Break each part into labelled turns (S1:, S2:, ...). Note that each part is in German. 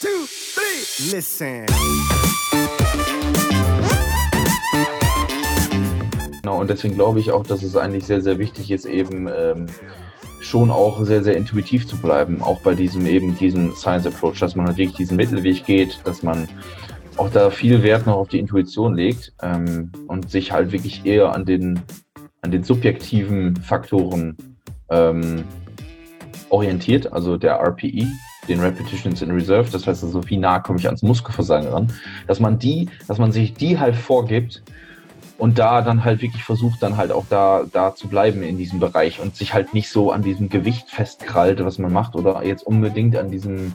S1: Two, three. Listen.
S2: Genau, und deswegen glaube ich auch, dass es eigentlich sehr, sehr wichtig ist, eben ähm, schon auch sehr, sehr intuitiv zu bleiben, auch bei diesem eben diesem Science Approach, dass man halt wirklich diesen Mittelweg geht, dass man auch da viel Wert noch auf die Intuition legt ähm, und sich halt wirklich eher an den, an den subjektiven Faktoren ähm, orientiert, also der RPE, den Repetitions in Reserve, das heißt also, wie nah komme ich ans Muskelversagen ran, dass man die, dass man sich die halt vorgibt und da dann halt wirklich versucht, dann halt auch da, da zu bleiben in diesem Bereich und sich halt nicht so an diesem Gewicht festkrallt, was man macht, oder jetzt unbedingt an diesem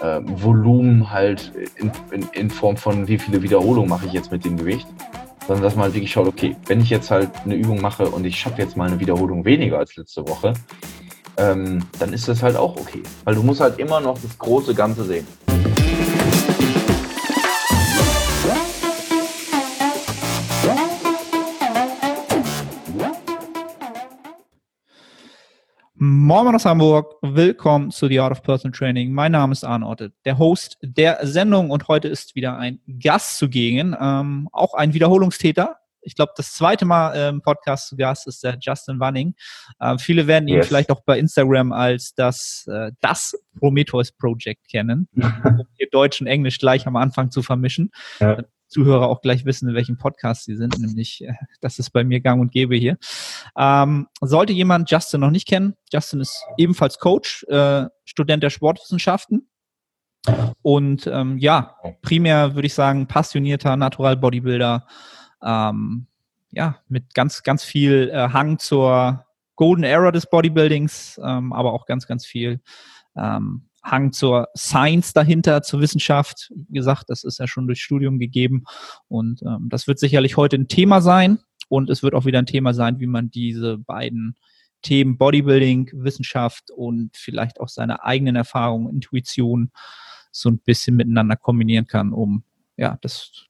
S2: äh, Volumen halt in, in, in Form von wie viele Wiederholungen mache ich jetzt mit dem Gewicht, sondern dass man halt wirklich schaut, okay, wenn ich jetzt halt eine Übung mache und ich schaffe jetzt mal eine Wiederholung weniger als letzte Woche, ähm, dann ist das halt auch okay. Weil du musst halt immer noch das große Ganze sehen.
S3: Moin aus Hamburg, willkommen zu The Art of Personal Training. Mein Name ist Arne Otte, der Host der Sendung und heute ist wieder ein Gast zugegen, ähm, auch ein Wiederholungstäter. Ich glaube, das zweite Mal im Podcast zu Gast ist der Justin Wanning. Äh, viele werden ihn yes. vielleicht auch bei Instagram als das, äh, das Prometheus Project kennen, um hier Deutsch und Englisch gleich am Anfang zu vermischen. Ja. Zuhörer auch gleich wissen, in welchem Podcast sie sind, nämlich äh, das ist bei mir gang und gäbe hier. Ähm, sollte jemand Justin noch nicht kennen, Justin ist ebenfalls Coach, äh, Student der Sportwissenschaften und ähm, ja, primär würde ich sagen passionierter Natural Bodybuilder, ähm, ja, mit ganz, ganz viel äh, Hang zur Golden Era des Bodybuildings, ähm, aber auch ganz, ganz viel ähm, Hang zur Science dahinter, zur Wissenschaft. Wie gesagt, das ist ja schon durch Studium gegeben. Und ähm, das wird sicherlich heute ein Thema sein. Und es wird auch wieder ein Thema sein, wie man diese beiden Themen Bodybuilding, Wissenschaft und vielleicht auch seine eigenen Erfahrungen, Intuition so ein bisschen miteinander kombinieren kann, um ja, das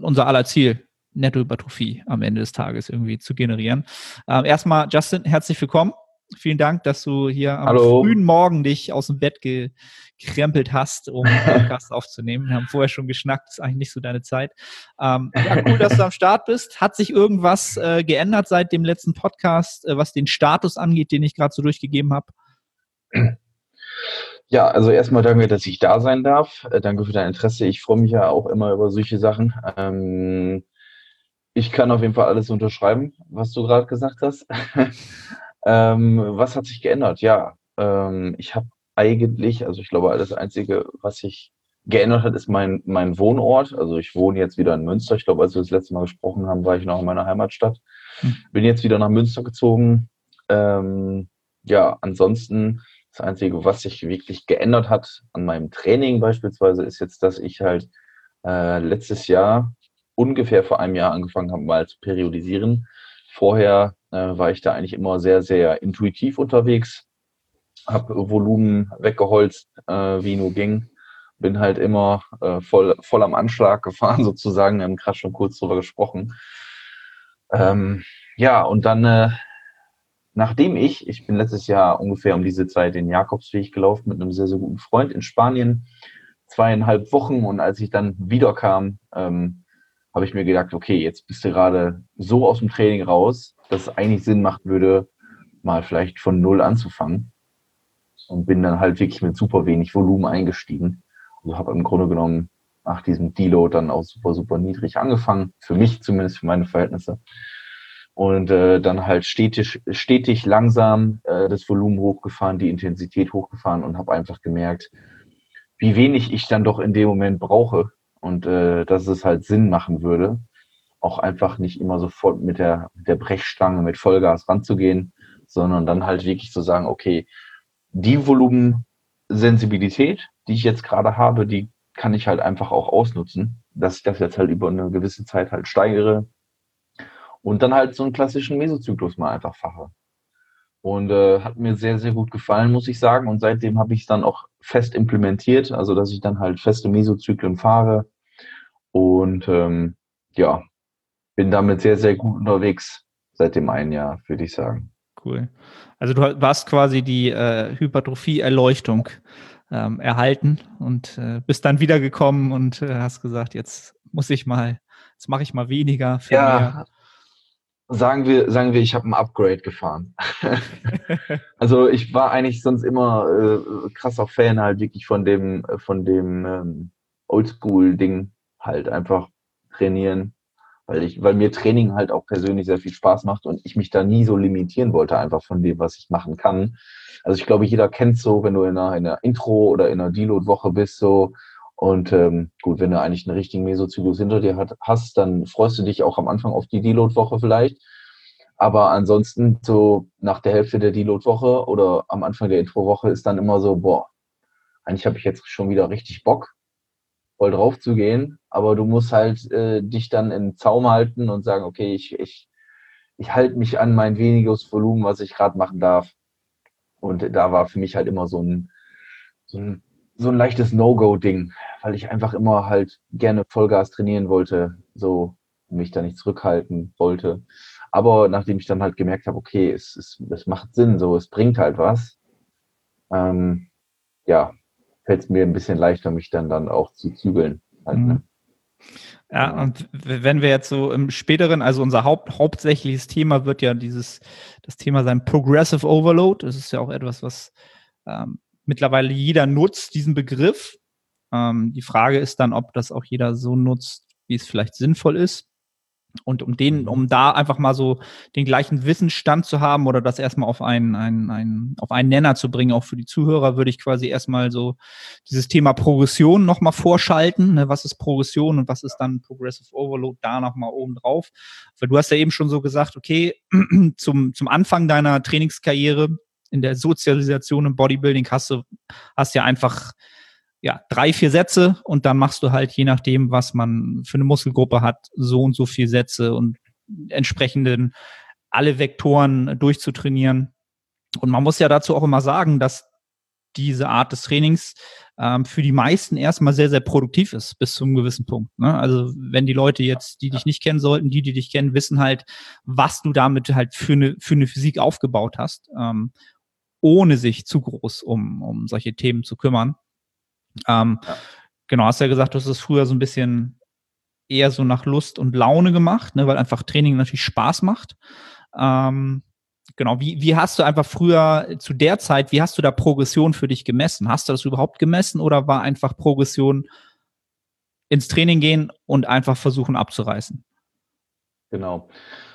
S3: unser aller Ziel, Nettohypertrophie am Ende des Tages irgendwie zu generieren. Ähm, erstmal, Justin, herzlich willkommen. Vielen Dank, dass du hier am
S2: Hallo.
S3: frühen Morgen dich aus dem Bett gekrempelt hast, um einen Podcast aufzunehmen. Wir haben vorher schon geschnackt, ist eigentlich nicht so deine Zeit. Ähm, ja, cool, dass du am Start bist. Hat sich irgendwas äh, geändert seit dem letzten Podcast, äh, was den Status angeht, den ich gerade so durchgegeben habe?
S2: Ja, also erstmal danke, dass ich da sein darf. Äh, danke für dein Interesse. Ich freue mich ja auch immer über solche Sachen. Ähm, ich kann auf jeden Fall alles unterschreiben, was du gerade gesagt hast. Ähm, was hat sich geändert? Ja, ähm, ich habe eigentlich, also ich glaube, das Einzige, was sich geändert hat, ist mein, mein Wohnort. Also ich wohne jetzt wieder in Münster. Ich glaube, als wir das letzte Mal gesprochen haben, war ich noch in meiner Heimatstadt. Hm. Bin jetzt wieder nach Münster gezogen. Ähm, ja, ansonsten das Einzige, was sich wirklich geändert hat an meinem Training beispielsweise, ist jetzt, dass ich halt äh, letztes Jahr, ungefähr vor einem Jahr angefangen habe, mal zu periodisieren. Vorher äh, war ich da eigentlich immer sehr, sehr intuitiv unterwegs, habe Volumen weggeholzt, äh, wie nur ging. Bin halt immer äh, voll, voll am Anschlag gefahren, sozusagen. Wir haben gerade schon kurz drüber gesprochen. Ähm, ja, und dann, äh, nachdem ich, ich bin letztes Jahr ungefähr um diese Zeit den Jakobsweg gelaufen mit einem sehr, sehr guten Freund in Spanien, zweieinhalb Wochen. Und als ich dann wiederkam, ähm, habe ich mir gedacht, okay, jetzt bist du gerade so aus dem Training raus, dass es eigentlich Sinn macht würde, mal vielleicht von null anzufangen. Und bin dann halt wirklich mit super wenig Volumen eingestiegen. Also habe im Grunde genommen nach diesem Deload dann auch super, super niedrig angefangen. Für mich zumindest, für meine Verhältnisse. Und äh, dann halt stetig, stetig langsam äh, das Volumen hochgefahren, die Intensität hochgefahren und habe einfach gemerkt, wie wenig ich dann doch in dem Moment brauche und äh, dass es halt Sinn machen würde, auch einfach nicht immer sofort mit der, mit der Brechstange, mit Vollgas ranzugehen, sondern dann halt wirklich zu sagen, okay, die Volumensensibilität, die ich jetzt gerade habe, die kann ich halt einfach auch ausnutzen, dass ich das jetzt halt über eine gewisse Zeit halt steigere und dann halt so einen klassischen Mesozyklus mal einfach fache. Und äh, hat mir sehr, sehr gut gefallen, muss ich sagen. Und seitdem habe ich es dann auch fest implementiert, also dass ich dann halt feste Mesozyklen fahre. Und ähm, ja, bin damit sehr, sehr gut unterwegs seit dem einen Jahr, würde ich sagen.
S3: Cool. Also du warst quasi die äh, Hypertrophie-Erleuchtung ähm, erhalten und äh, bist dann wiedergekommen und äh, hast gesagt, jetzt muss ich mal, jetzt mache ich mal weniger
S2: für ja, mehr. Sagen wir, sagen wir, ich habe ein Upgrade gefahren. also ich war eigentlich sonst immer äh, krasser Fan halt wirklich von dem, von dem ähm, Oldschool-Ding halt einfach trainieren, weil ich, weil mir Training halt auch persönlich sehr viel Spaß macht und ich mich da nie so limitieren wollte, einfach von dem, was ich machen kann. Also ich glaube, jeder kennt so, wenn du in einer, in einer Intro oder in einer Deload-Woche bist, so und ähm, gut, wenn du eigentlich einen richtigen Mesozyklus hinter dir hat, hast, dann freust du dich auch am Anfang auf die Deload-Woche vielleicht. Aber ansonsten so nach der Hälfte der Deload-Woche oder am Anfang der Intro-Woche ist dann immer so, boah, eigentlich habe ich jetzt schon wieder richtig Bock voll drauf zu gehen, aber du musst halt äh, dich dann in Zaum halten und sagen, okay, ich, ich, ich halte mich an mein weniges Volumen, was ich gerade machen darf. Und da war für mich halt immer so ein, so ein, so ein leichtes No-Go-Ding, weil ich einfach immer halt gerne Vollgas trainieren wollte, so mich da nicht zurückhalten wollte. Aber nachdem ich dann halt gemerkt habe, okay, es, es, es macht Sinn, so, es bringt halt was, ähm, ja, fällt es mir ein bisschen leichter, mich dann, dann auch zu zügeln. Halt, ne? Mhm.
S3: Ja, und wenn wir jetzt so im späteren, also unser Haupt, hauptsächliches Thema wird ja dieses, das Thema sein Progressive Overload. Das ist ja auch etwas, was ähm, mittlerweile jeder nutzt, diesen Begriff. Ähm, die Frage ist dann, ob das auch jeder so nutzt, wie es vielleicht sinnvoll ist. Und um den, mhm. um da einfach mal so den gleichen Wissensstand zu haben oder das erstmal auf einen, einen, einen, auf einen Nenner zu bringen, auch für die Zuhörer, würde ich quasi erstmal so dieses Thema Progression nochmal vorschalten. Ne? Was ist Progression und was ist dann Progressive Overload da nochmal oben drauf? Weil du hast ja eben schon so gesagt, okay, zum, zum Anfang deiner Trainingskarriere in der Sozialisation im Bodybuilding hast du, hast ja einfach ja, drei, vier Sätze und dann machst du halt, je nachdem, was man für eine Muskelgruppe hat, so und so viel Sätze und entsprechenden alle Vektoren durchzutrainieren. Und man muss ja dazu auch immer sagen, dass diese Art des Trainings ähm, für die meisten erstmal sehr, sehr produktiv ist, bis zu einem gewissen Punkt. Ne? Also wenn die Leute jetzt, die dich nicht kennen sollten, die, die dich kennen, wissen halt, was du damit halt für eine, für eine Physik aufgebaut hast, ähm, ohne sich zu groß um, um solche Themen zu kümmern. Ähm, ja. Genau, hast ja gesagt, du hast es früher so ein bisschen eher so nach Lust und Laune gemacht, ne, weil einfach Training natürlich Spaß macht. Ähm, genau, wie, wie hast du einfach früher zu der Zeit, wie hast du da Progression für dich gemessen? Hast du das überhaupt gemessen oder war einfach Progression ins Training gehen und einfach versuchen abzureißen?
S2: Genau.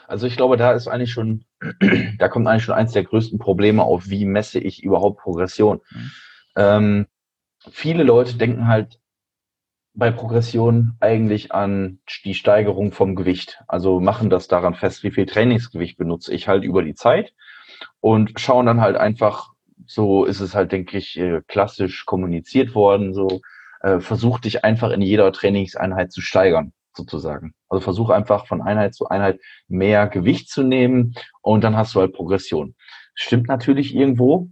S2: Also ich glaube, da ist eigentlich schon, da kommt eigentlich schon eins der größten Probleme auf, wie messe ich überhaupt Progression. Mhm. Ähm, viele Leute denken halt bei Progression eigentlich an die Steigerung vom Gewicht. Also machen das daran fest, wie viel Trainingsgewicht benutze ich halt über die Zeit und schauen dann halt einfach, so ist es halt, denke ich, äh, klassisch kommuniziert worden, so äh, versuch dich einfach in jeder Trainingseinheit zu steigern, sozusagen. Also versuch einfach von Einheit zu Einheit mehr Gewicht zu nehmen und dann hast du halt Progression. Stimmt natürlich irgendwo,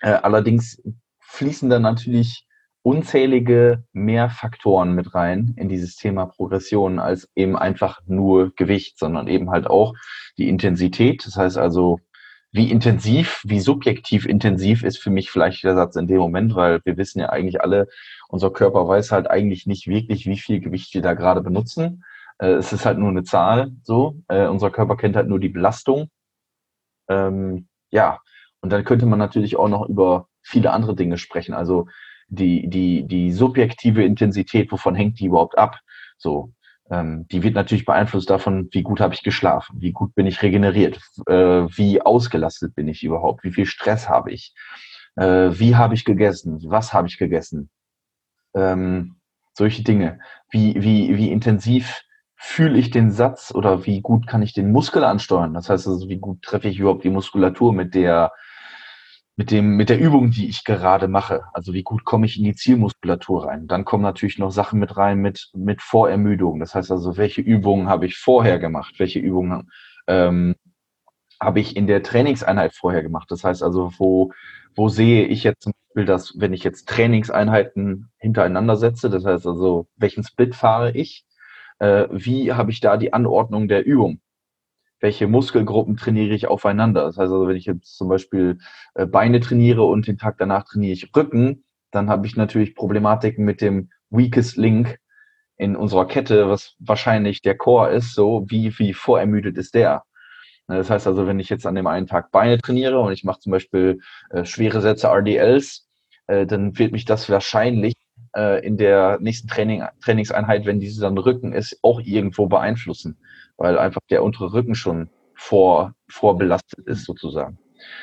S2: äh, allerdings fließen dann natürlich unzählige mehr Faktoren mit rein in dieses Thema Progression als eben einfach nur Gewicht, sondern eben halt auch die Intensität. Das heißt also, wie intensiv, wie subjektiv intensiv ist für mich vielleicht der Satz in dem Moment, weil wir wissen ja eigentlich alle, unser Körper weiß halt eigentlich nicht wirklich, wie viel Gewicht wir da gerade benutzen. Äh, es ist halt nur eine Zahl, so. Äh, unser Körper kennt halt nur die Belastung. Ähm, ja, und dann könnte man natürlich auch noch über viele andere Dinge sprechen. Also die, die, die subjektive Intensität, wovon hängt die überhaupt ab? So, ähm, die wird natürlich beeinflusst davon, wie gut habe ich geschlafen, wie gut bin ich regeneriert, äh, wie ausgelastet bin ich überhaupt, wie viel Stress habe ich, äh, wie habe ich gegessen, was habe ich gegessen, ähm, solche Dinge. Wie, wie, wie intensiv fühle ich den Satz oder wie gut kann ich den Muskel ansteuern? Das heißt also, wie gut treffe ich überhaupt die Muskulatur mit der mit dem, mit der Übung, die ich gerade mache. Also wie gut komme ich in die Zielmuskulatur rein. Dann kommen natürlich noch Sachen mit rein mit, mit Vorermüdung. Das heißt also, welche Übungen habe ich vorher gemacht? Welche Übungen ähm, habe ich in der Trainingseinheit vorher gemacht? Das heißt also, wo, wo sehe ich jetzt zum Beispiel, dass, wenn ich jetzt Trainingseinheiten hintereinander setze, das heißt also, welchen Split fahre ich? Äh, wie habe ich da die Anordnung der Übung? Welche Muskelgruppen trainiere ich aufeinander. Das heißt also, wenn ich jetzt zum Beispiel äh, Beine trainiere und den Tag danach trainiere ich Rücken, dann habe ich natürlich Problematiken mit dem Weakest Link in unserer Kette, was wahrscheinlich der Core ist, so wie, wie vorermüdet ist der. Das heißt also, wenn ich jetzt an dem einen Tag Beine trainiere und ich mache zum Beispiel äh, schwere Sätze RDLs, äh, dann wird mich das wahrscheinlich äh, in der nächsten Training, Trainingseinheit, wenn diese dann Rücken ist, auch irgendwo beeinflussen, weil einfach der untere Rücken schon vor, vorbelastet ist sozusagen.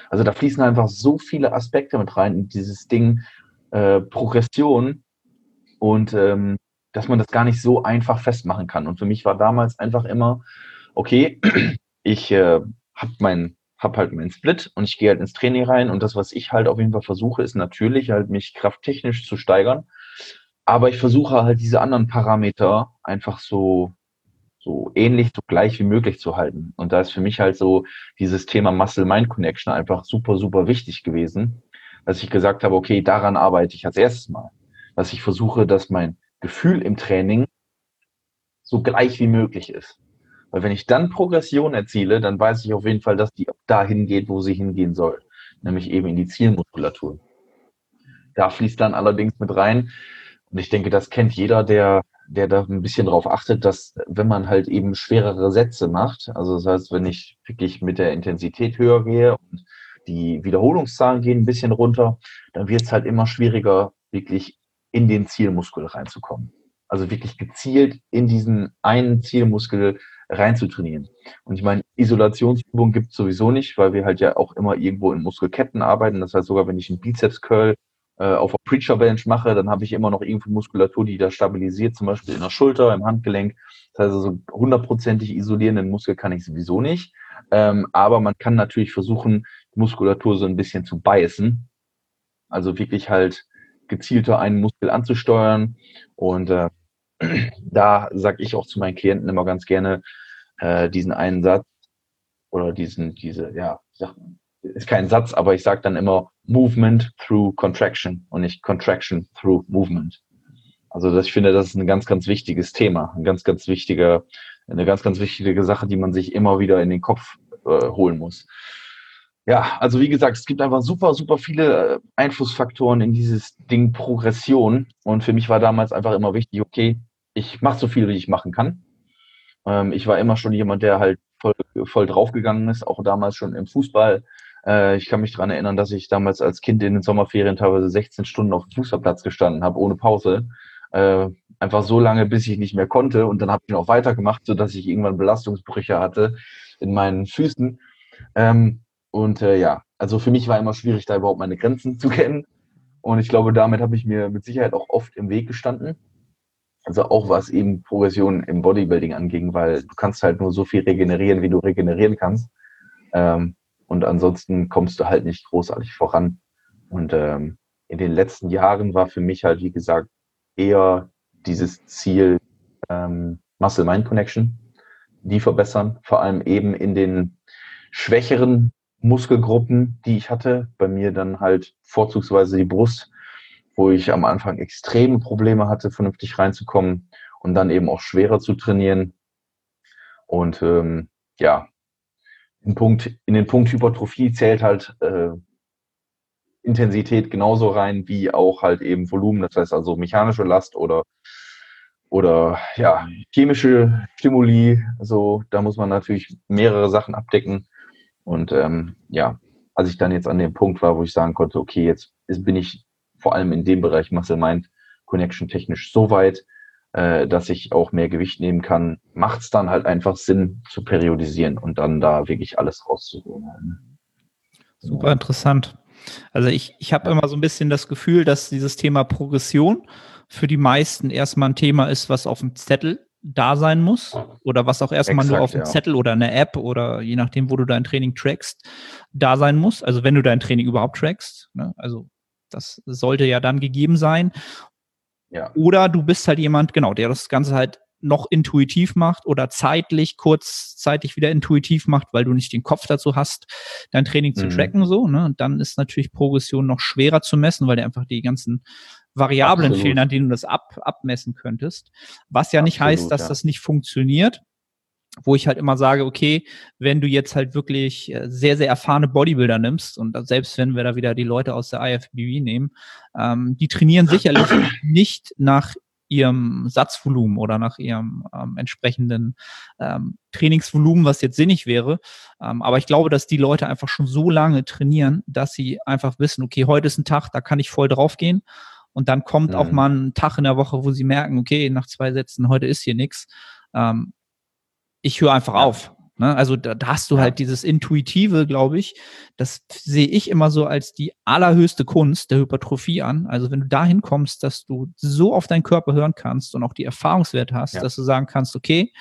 S2: Also da fließen einfach so viele Aspekte mit rein in dieses Ding äh, Progression und ähm, dass man das gar nicht so einfach festmachen kann. Und für mich war damals einfach immer, okay, ich äh, habe mein hab halt meinen Split und ich gehe halt ins Training rein und das, was ich halt auf jeden Fall versuche, ist natürlich halt mich krafttechnisch zu steigern. Aber ich versuche halt diese anderen Parameter einfach so so ähnlich, so gleich wie möglich zu halten. Und da ist für mich halt so dieses Thema Muscle-Mind-Connection einfach super, super wichtig gewesen, dass ich gesagt habe, okay, daran arbeite ich als erstes mal. Dass ich versuche, dass mein Gefühl im Training so gleich wie möglich ist. Weil wenn ich dann Progression erziele, dann weiß ich auf jeden Fall, dass die dahin geht, wo sie hingehen soll. Nämlich eben in die Zielmuskulatur. Da fließt dann allerdings mit rein, und ich denke, das kennt jeder, der der da ein bisschen drauf achtet, dass wenn man halt eben schwerere Sätze macht, also das heißt, wenn ich wirklich mit der Intensität höher gehe und die Wiederholungszahlen gehen ein bisschen runter, dann wird es halt immer schwieriger, wirklich in den Zielmuskel reinzukommen. Also wirklich gezielt in diesen einen Zielmuskel reinzutrainieren. Und ich meine, Isolationsübung gibt es sowieso nicht, weil wir halt ja auch immer irgendwo in Muskelketten arbeiten. Das heißt, sogar wenn ich einen Bizeps-Curl auf der Preacher Bench mache, dann habe ich immer noch irgendwo Muskulatur, die da stabilisiert, zum Beispiel in der Schulter, im Handgelenk. Das heißt also hundertprozentig isolieren Muskel kann ich sowieso nicht. Ähm, aber man kann natürlich versuchen, Muskulatur so ein bisschen zu beißen. Also wirklich halt gezielter einen Muskel anzusteuern. Und äh, da sage ich auch zu meinen Klienten immer ganz gerne äh, diesen einen Satz oder diesen, diese, ja, ist kein Satz, aber ich sage dann immer Movement through Contraction und nicht Contraction through Movement. Also das, ich finde, das ist ein ganz, ganz wichtiges Thema, ein ganz, ganz wichtiger, eine ganz, ganz wichtige Sache, die man sich immer wieder in den Kopf äh, holen muss. Ja, also wie gesagt, es gibt einfach super, super viele äh, Einflussfaktoren in dieses Ding Progression. Und für mich war damals einfach immer wichtig, okay, ich mache so viel, wie ich machen kann. Ähm, ich war immer schon jemand, der halt voll, voll draufgegangen ist, auch damals schon im Fußball. Äh, ich kann mich daran erinnern, dass ich damals als Kind in den Sommerferien teilweise 16 Stunden auf dem Fußballplatz gestanden habe, ohne Pause. Äh, einfach so lange, bis ich nicht mehr konnte. Und dann habe ich noch weitergemacht, sodass ich irgendwann Belastungsbrüche hatte in meinen Füßen. Ähm, und äh, ja, also für mich war immer schwierig, da überhaupt meine Grenzen zu kennen. Und ich glaube, damit habe ich mir mit Sicherheit auch oft im Weg gestanden. Also auch was eben Progression im Bodybuilding anging, weil du kannst halt nur so viel regenerieren, wie du regenerieren kannst. Ähm, und ansonsten kommst du halt nicht großartig voran. Und ähm, in den letzten Jahren war für mich halt, wie gesagt, eher dieses Ziel ähm, Muscle-Mind-Connection, die verbessern, vor allem eben in den schwächeren Muskelgruppen, die ich hatte. Bei mir dann halt vorzugsweise die Brust, wo ich am Anfang extreme Probleme hatte, vernünftig reinzukommen und dann eben auch schwerer zu trainieren. Und ähm, ja, in, Punkt, in den Punkt Hypertrophie zählt halt äh, Intensität genauso rein wie auch halt eben Volumen, das heißt also mechanische Last oder oder ja, chemische Stimuli, so da muss man natürlich mehrere Sachen abdecken. Und ähm, ja, als ich dann jetzt an dem Punkt war, wo ich sagen konnte, okay, jetzt bin ich vor allem in dem Bereich Muscle Mind Connection technisch so weit, äh, dass ich auch mehr Gewicht nehmen kann, macht es dann halt einfach Sinn zu periodisieren und dann da wirklich alles rauszuholen.
S3: Super interessant. Also ich, ich habe immer so ein bisschen das Gefühl, dass dieses Thema Progression für die meisten erstmal ein Thema ist, was auf dem Zettel da sein muss oder was auch erstmal Exakt, nur auf dem ja. Zettel oder einer App oder je nachdem, wo du dein Training trackst, da sein muss. Also wenn du dein Training überhaupt trackst. Ne? Also das sollte ja dann gegeben sein. Ja. Oder du bist halt jemand, genau, der das Ganze halt noch intuitiv macht oder zeitlich, kurzzeitig wieder intuitiv macht, weil du nicht den Kopf dazu hast, dein Training zu mhm. tracken, so, ne? Und dann ist natürlich Progression noch schwerer zu messen, weil dir einfach die ganzen Variablen Absolut. fehlen, an denen du das ab, abmessen könntest. Was ja Absolut, nicht heißt, dass ja. das nicht funktioniert. Wo ich halt immer sage, okay, wenn du jetzt halt wirklich äh, sehr, sehr erfahrene Bodybuilder nimmst und selbst wenn wir da wieder die Leute aus der IFBB nehmen, ähm, die trainieren sicherlich nicht nach ihrem Satzvolumen oder nach ihrem ähm, entsprechenden ähm, Trainingsvolumen, was jetzt sinnig wäre. Ähm, aber ich glaube, dass die Leute einfach schon so lange trainieren, dass sie einfach wissen, okay, heute ist ein Tag, da kann ich voll draufgehen. Und dann kommt mhm. auch mal ein Tag in der Woche, wo sie merken, okay, nach zwei Sätzen, heute ist hier nichts. Ähm, ich höre einfach ja. auf. Ne? Also da, da, hast du ja. halt dieses Intuitive, glaube ich. Das sehe ich immer so als die allerhöchste Kunst der Hypertrophie an. Also wenn du dahin kommst, dass du so auf deinen Körper hören kannst und auch die Erfahrungswerte hast, ja. dass du sagen kannst, okay,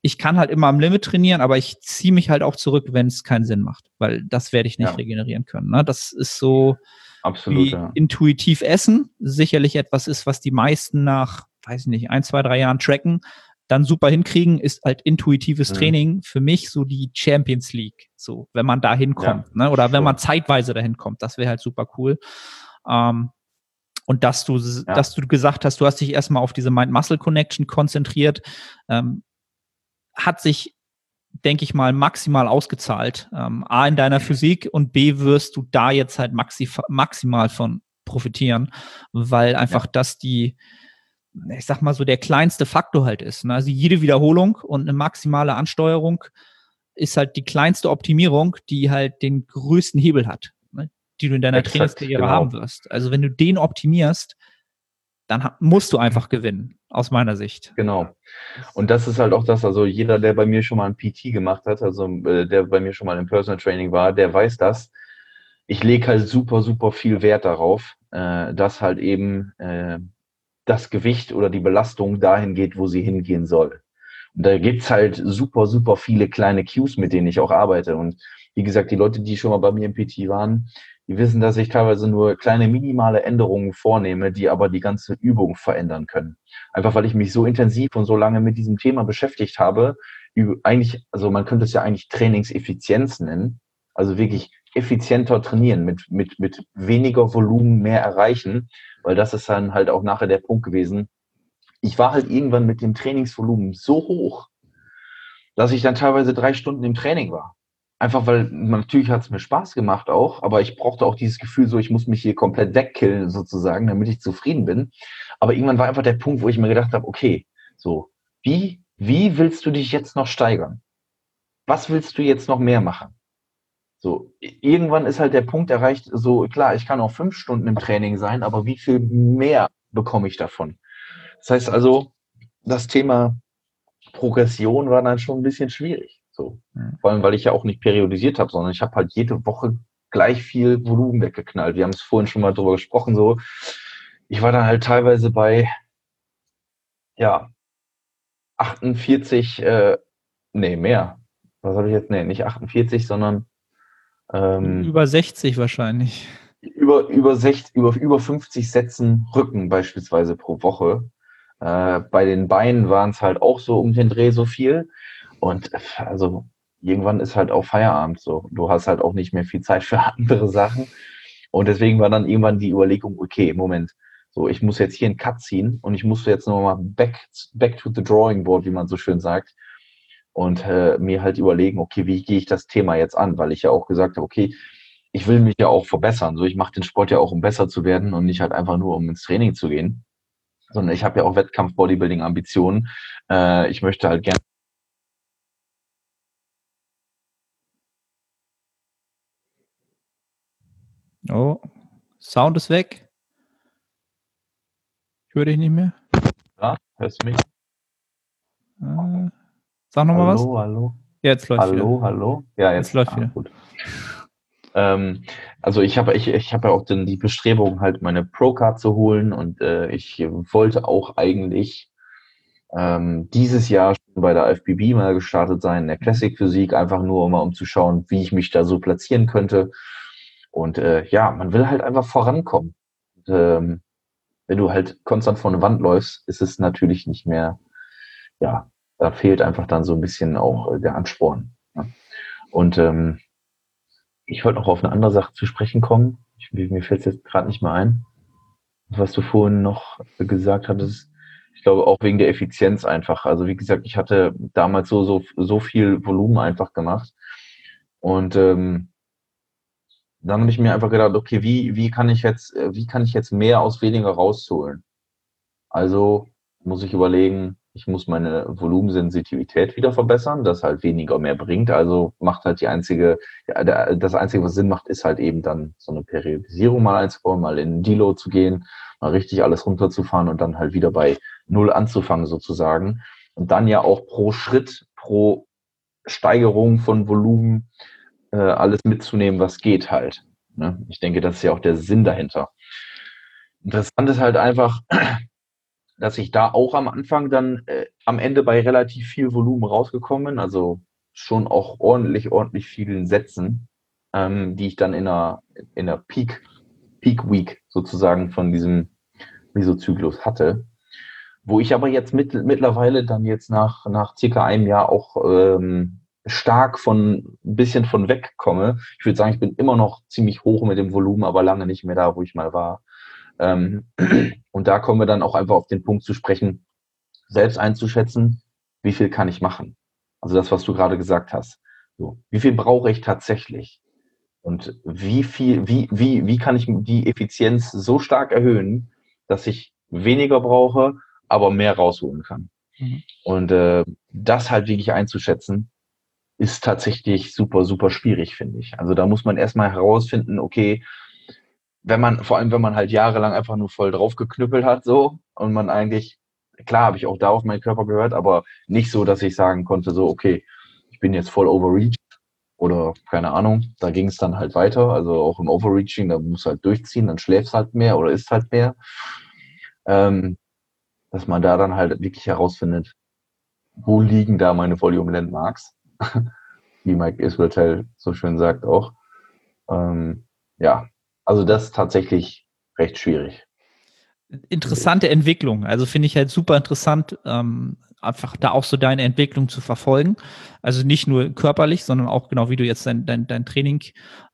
S3: ich kann halt immer am Limit trainieren, aber ich ziehe mich halt auch zurück, wenn es keinen Sinn macht, weil das werde ich nicht regenerieren können. Ne? Das ist so
S2: Absolut,
S3: intuitiv essen. Sicherlich etwas ist, was die meisten nach, weiß ich nicht, ein, zwei, drei Jahren tracken dann super hinkriegen, ist halt intuitives mhm. Training für mich so die Champions League. So, wenn man da hinkommt, ja, ne? Oder wenn man zeitweise dahin kommt, das wäre halt super cool. Ähm, und dass du, ja. dass du gesagt hast, du hast dich erstmal auf diese Mind-Muscle-Connection konzentriert, ähm, hat sich, denke ich mal, maximal ausgezahlt. Ähm, A in deiner Physik und B wirst du da jetzt halt maxi maximal von profitieren, weil einfach ja. das die, ich sag mal so, der kleinste Faktor halt ist. Ne? Also jede Wiederholung und eine maximale Ansteuerung ist halt die kleinste Optimierung, die halt den größten Hebel hat, ne? die du in deiner Trainingskarriere genau. haben wirst. Also wenn du den optimierst, dann musst du einfach gewinnen, aus meiner Sicht.
S2: Genau. Und das ist halt auch das, also jeder, der bei mir schon mal ein PT gemacht hat, also äh, der bei mir schon mal im Personal Training war, der weiß das. Ich lege halt super, super viel Wert darauf, äh, dass halt eben äh, das Gewicht oder die Belastung dahin geht, wo sie hingehen soll. Und da gibt's halt super, super viele kleine Cues, mit denen ich auch arbeite. Und wie gesagt, die Leute, die schon mal bei mir im PT waren, die wissen, dass ich teilweise nur kleine minimale Änderungen vornehme, die aber die ganze Übung verändern können. Einfach weil ich mich so intensiv und so lange mit diesem Thema beschäftigt habe, eigentlich, also man könnte es ja eigentlich Trainingseffizienz nennen. Also wirklich effizienter trainieren, mit, mit, mit weniger Volumen mehr erreichen, weil das ist dann halt auch nachher der Punkt gewesen. Ich war halt irgendwann mit dem Trainingsvolumen so hoch, dass ich dann teilweise drei Stunden im Training war. Einfach weil natürlich hat es mir Spaß gemacht auch, aber ich brauchte auch dieses Gefühl, so ich muss mich hier komplett wegkillen sozusagen, damit ich zufrieden bin. Aber irgendwann war einfach der Punkt, wo ich mir gedacht habe, okay, so wie wie willst du dich jetzt noch steigern? Was willst du jetzt noch mehr machen? So, irgendwann ist halt der Punkt erreicht, so klar, ich kann auch fünf Stunden im Training sein, aber wie viel mehr bekomme ich davon? Das heißt also, das Thema Progression war dann schon ein bisschen schwierig. So. Vor allem, weil ich ja auch nicht periodisiert habe, sondern ich habe halt jede Woche gleich viel Volumen weggeknallt. Wir haben es vorhin schon mal drüber gesprochen, so. Ich war dann halt teilweise bei, ja, 48, äh, nee, mehr. Was habe ich jetzt? Nee, nicht 48, sondern
S3: ähm, über 60 wahrscheinlich.
S2: Über, über, 60, über, über 50 Sätzen Rücken beispielsweise pro Woche. Äh, bei den Beinen waren es halt auch so um den Dreh so viel. Und also irgendwann ist halt auch Feierabend so. Du hast halt auch nicht mehr viel Zeit für andere Sachen. Und deswegen war dann irgendwann die Überlegung, okay, Moment, so, ich muss jetzt hier einen Cut ziehen und ich muss jetzt nochmal back, back to the drawing board, wie man so schön sagt und äh, mir halt überlegen, okay, wie gehe ich das Thema jetzt an, weil ich ja auch gesagt habe, okay, ich will mich ja auch verbessern. So, ich mache den Sport ja auch, um besser zu werden und nicht halt einfach nur, um ins Training zu gehen, sondern ich habe ja auch Wettkampf-Bodybuilding-Ambitionen. Äh, ich möchte halt gerne
S3: Oh, Sound ist weg. Ich höre dich nicht mehr.
S2: Ja, hörst du mich?
S3: Äh, Sag nochmal was.
S2: Hallo, hallo.
S3: Ja, jetzt läuft
S2: hallo, wieder. Hallo. Ja, jetzt,
S3: jetzt läuft ah, wieder. Gut.
S2: Ähm, also ich habe ich, ich hab ja auch den, die Bestrebung, halt meine Pro-Card zu holen und äh, ich wollte auch eigentlich ähm, dieses Jahr schon bei der FBB mal gestartet sein, in der Classic Physik, einfach nur mal um zu schauen, wie ich mich da so platzieren könnte. Und äh, ja, man will halt einfach vorankommen. Und, ähm, wenn du halt konstant vor eine Wand läufst, ist es natürlich nicht mehr, ja, da fehlt einfach dann so ein bisschen auch äh, der Ansporn. Ne? Und ähm, ich wollte noch auf eine andere Sache zu sprechen kommen. Ich, mir fällt es jetzt gerade nicht mehr ein. Was du vorhin noch gesagt hattest, Ich glaube auch wegen der Effizienz einfach. Also wie gesagt, ich hatte damals so, so, so viel Volumen einfach gemacht. Und ähm, dann habe ich mir einfach gedacht, okay, wie, wie kann ich jetzt, wie kann ich jetzt mehr aus weniger rausholen? Also muss ich überlegen, ich muss meine Volumensensitivität wieder verbessern, das halt weniger mehr bringt. Also macht halt die einzige, ja, das einzige, was Sinn macht, ist halt eben dann so eine Periodisierung mal einzubauen, mal in Deload zu gehen, mal richtig alles runterzufahren und dann halt wieder bei Null anzufangen sozusagen. Und dann ja auch pro Schritt, pro Steigerung von Volumen äh, alles mitzunehmen, was geht halt. Ne? Ich denke, das ist ja auch der Sinn dahinter. Interessant ist halt einfach, dass ich da auch am Anfang dann äh, am Ende bei relativ viel Volumen rausgekommen also schon auch ordentlich, ordentlich vielen Sätzen, ähm, die ich dann in einer, in der Peak, Peak Week sozusagen von diesem Mesozyklus hatte. Wo ich aber jetzt mit, mittlerweile dann jetzt nach, nach circa einem Jahr auch ähm, stark von ein bisschen von wegkomme. Ich würde sagen, ich bin immer noch ziemlich hoch mit dem Volumen, aber lange nicht mehr da, wo ich mal war. Ähm, und da kommen wir dann auch einfach auf den Punkt zu sprechen, selbst einzuschätzen, wie viel kann ich machen? Also das, was du gerade gesagt hast. So, wie viel brauche ich tatsächlich? Und wie viel, wie, wie, wie kann ich die Effizienz so stark erhöhen, dass ich weniger brauche, aber mehr rausholen kann? Mhm. Und äh, das halt wirklich einzuschätzen, ist tatsächlich super, super schwierig, finde ich. Also da muss man erstmal herausfinden, okay, wenn man, vor allem wenn man halt jahrelang einfach nur voll drauf geknüppelt hat, so, und man eigentlich, klar habe ich auch da auf meinen Körper gehört, aber nicht so, dass ich sagen konnte, so, okay, ich bin jetzt voll overreached oder keine Ahnung, da ging es dann halt weiter, also auch im Overreaching, da muss halt durchziehen, dann schläfst halt mehr oder isst halt mehr. Ähm, dass man da dann halt wirklich herausfindet, wo liegen da meine Volume Landmarks, wie Mike Israel so schön sagt auch. Ähm, ja, also das ist tatsächlich recht schwierig.
S3: Interessante Entwicklung. Also finde ich halt super interessant, ähm, einfach da auch so deine Entwicklung zu verfolgen. Also nicht nur körperlich, sondern auch genau wie du jetzt dein, dein, dein Training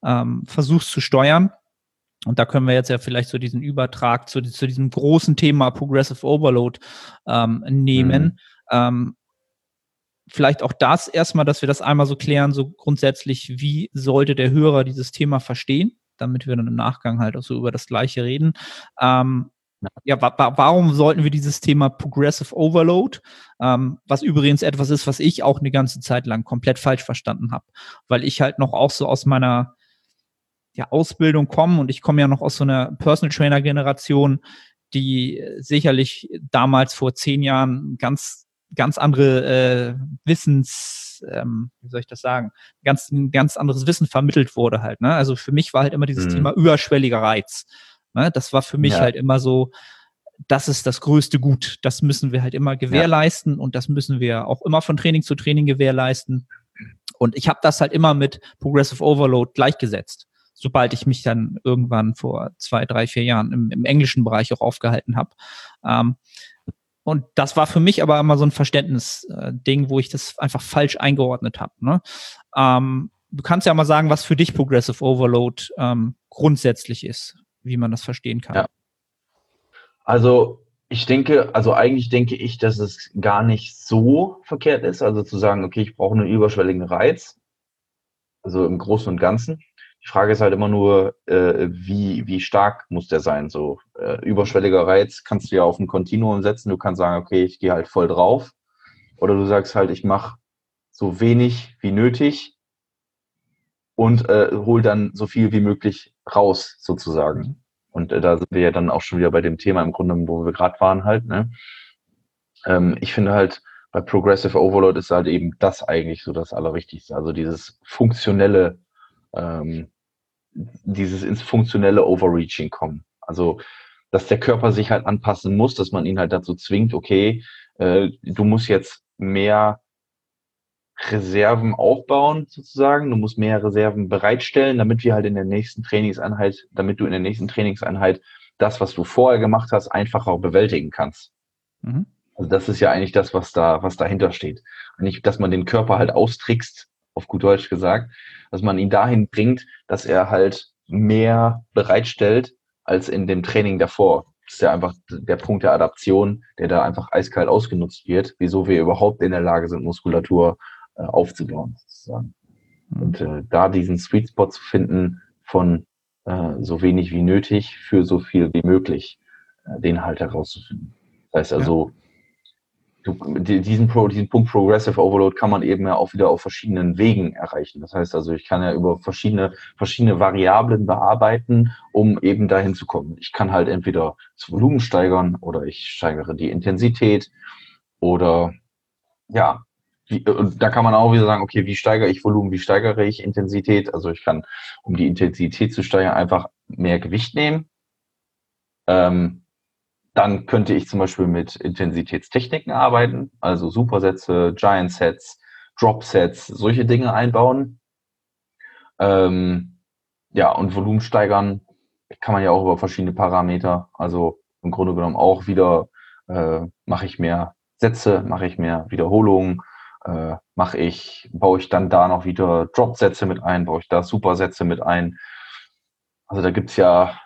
S3: ähm, versuchst zu steuern. Und da können wir jetzt ja vielleicht so diesen Übertrag zu, zu diesem großen Thema Progressive Overload ähm, nehmen. Mhm. Ähm, vielleicht auch das erstmal, dass wir das einmal so klären, so grundsätzlich, wie sollte der Hörer dieses Thema verstehen? Damit wir dann im Nachgang halt auch so über das Gleiche reden. Ähm, ja, wa warum sollten wir dieses Thema Progressive Overload, ähm, was übrigens etwas ist, was ich auch eine ganze Zeit lang komplett falsch verstanden habe, weil ich halt noch auch so aus meiner ja, Ausbildung komme und ich komme ja noch aus so einer Personal Trainer Generation, die sicherlich damals vor zehn Jahren ganz ganz andere äh, Wissens, ähm, wie soll ich das sagen, ganz ein ganz anderes Wissen vermittelt wurde halt. Ne? Also für mich war halt immer dieses mhm. Thema überschwelliger Reiz. Ne? Das war für mich ja. halt immer so, das ist das größte Gut. Das müssen wir halt immer gewährleisten ja. und das müssen wir auch immer von Training zu Training gewährleisten. Und ich habe das halt immer mit Progressive Overload gleichgesetzt, sobald ich mich dann irgendwann vor zwei, drei, vier Jahren im, im englischen Bereich auch aufgehalten habe. Ähm, und das war für mich aber immer so ein Verständnisding, wo ich das einfach falsch eingeordnet habe. Ne? Ähm, du kannst ja mal sagen, was für dich Progressive Overload ähm, grundsätzlich ist, wie man das verstehen kann. Ja.
S2: Also ich denke, also eigentlich denke ich, dass es gar nicht so verkehrt ist, also zu sagen, okay, ich brauche einen überschwelligen Reiz, also im Großen und Ganzen. Die Frage ist halt immer nur, äh, wie, wie stark muss der sein? So äh, überschwelliger Reiz kannst du ja auf ein Kontinuum setzen. Du kannst sagen, okay, ich gehe halt voll drauf. Oder du sagst halt, ich mache so wenig wie nötig und äh, hol dann so viel wie möglich raus, sozusagen. Und äh, da sind wir ja dann auch schon wieder bei dem Thema im Grunde, wo wir gerade waren halt. Ne? Ähm, ich finde halt, bei Progressive Overload ist halt eben das eigentlich so das Allerwichtigste. Also dieses funktionelle ähm, dieses ins funktionelle Overreaching kommen. Also, dass der Körper sich halt anpassen muss, dass man ihn halt dazu zwingt, okay, äh, du musst jetzt mehr Reserven aufbauen, sozusagen. Du musst mehr Reserven bereitstellen, damit wir halt in der nächsten Trainingseinheit, damit du in der nächsten Trainingseinheit das, was du vorher gemacht hast, einfacher bewältigen kannst. Mhm. Also das ist ja eigentlich das, was da, was dahinter steht. Und nicht, dass man den Körper halt austrickst, auf gut Deutsch gesagt, dass man ihn dahin bringt, dass er halt mehr bereitstellt als in dem Training davor. Das ist ja einfach der Punkt der Adaption, der da einfach eiskalt ausgenutzt wird, wieso wir überhaupt in der Lage sind, Muskulatur äh, aufzubauen, sozusagen. Und äh, da diesen Sweet Spot zu finden von äh, so wenig wie nötig für so viel wie möglich, äh, den halt herauszufinden. Das heißt also, ja du, diesen, Pro, diesen Punkt Progressive Overload kann man eben ja auch wieder auf verschiedenen Wegen erreichen. Das heißt also, ich kann ja über verschiedene, verschiedene Variablen bearbeiten, um eben dahin zu kommen. Ich kann halt entweder das Volumen steigern oder ich steigere die Intensität oder ja, wie, da kann man auch wieder sagen, okay, wie steigere ich Volumen, wie steigere ich Intensität? Also ich kann, um die Intensität zu steigern, einfach mehr Gewicht nehmen. Ähm, dann könnte ich zum Beispiel mit Intensitätstechniken arbeiten, also Supersätze, Giant Sets, Drop Sets, solche Dinge einbauen. Ähm, ja, und Volumen steigern kann man ja auch über verschiedene Parameter. Also im Grunde genommen auch wieder äh, mache ich mehr Sätze, mache ich mehr Wiederholungen, äh, mache ich, baue ich dann da noch wieder Drop-Sätze mit ein, baue ich da Supersätze mit ein. Also da gibt's ja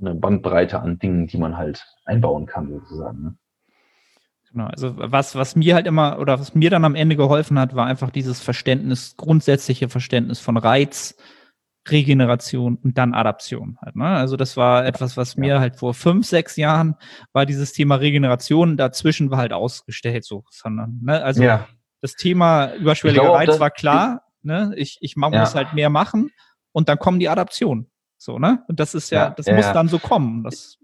S2: eine Bandbreite an Dingen, die man halt einbauen kann, sozusagen. Ne?
S3: Genau, also was, was mir halt immer oder was mir dann am Ende geholfen hat, war einfach dieses Verständnis, grundsätzliche Verständnis von Reiz, Regeneration und dann Adaption halt. Ne? Also das war etwas, was mir ja. halt vor fünf, sechs Jahren war dieses Thema Regeneration, dazwischen war halt ausgestellt so, sondern, ne? Also ja. das Thema überschwelliger Reiz war klar, ne? Ich, ich ja. muss halt mehr machen und dann kommen die Adaptionen. So, ne? Und das ist ja, ja das ja, muss dann so kommen. Das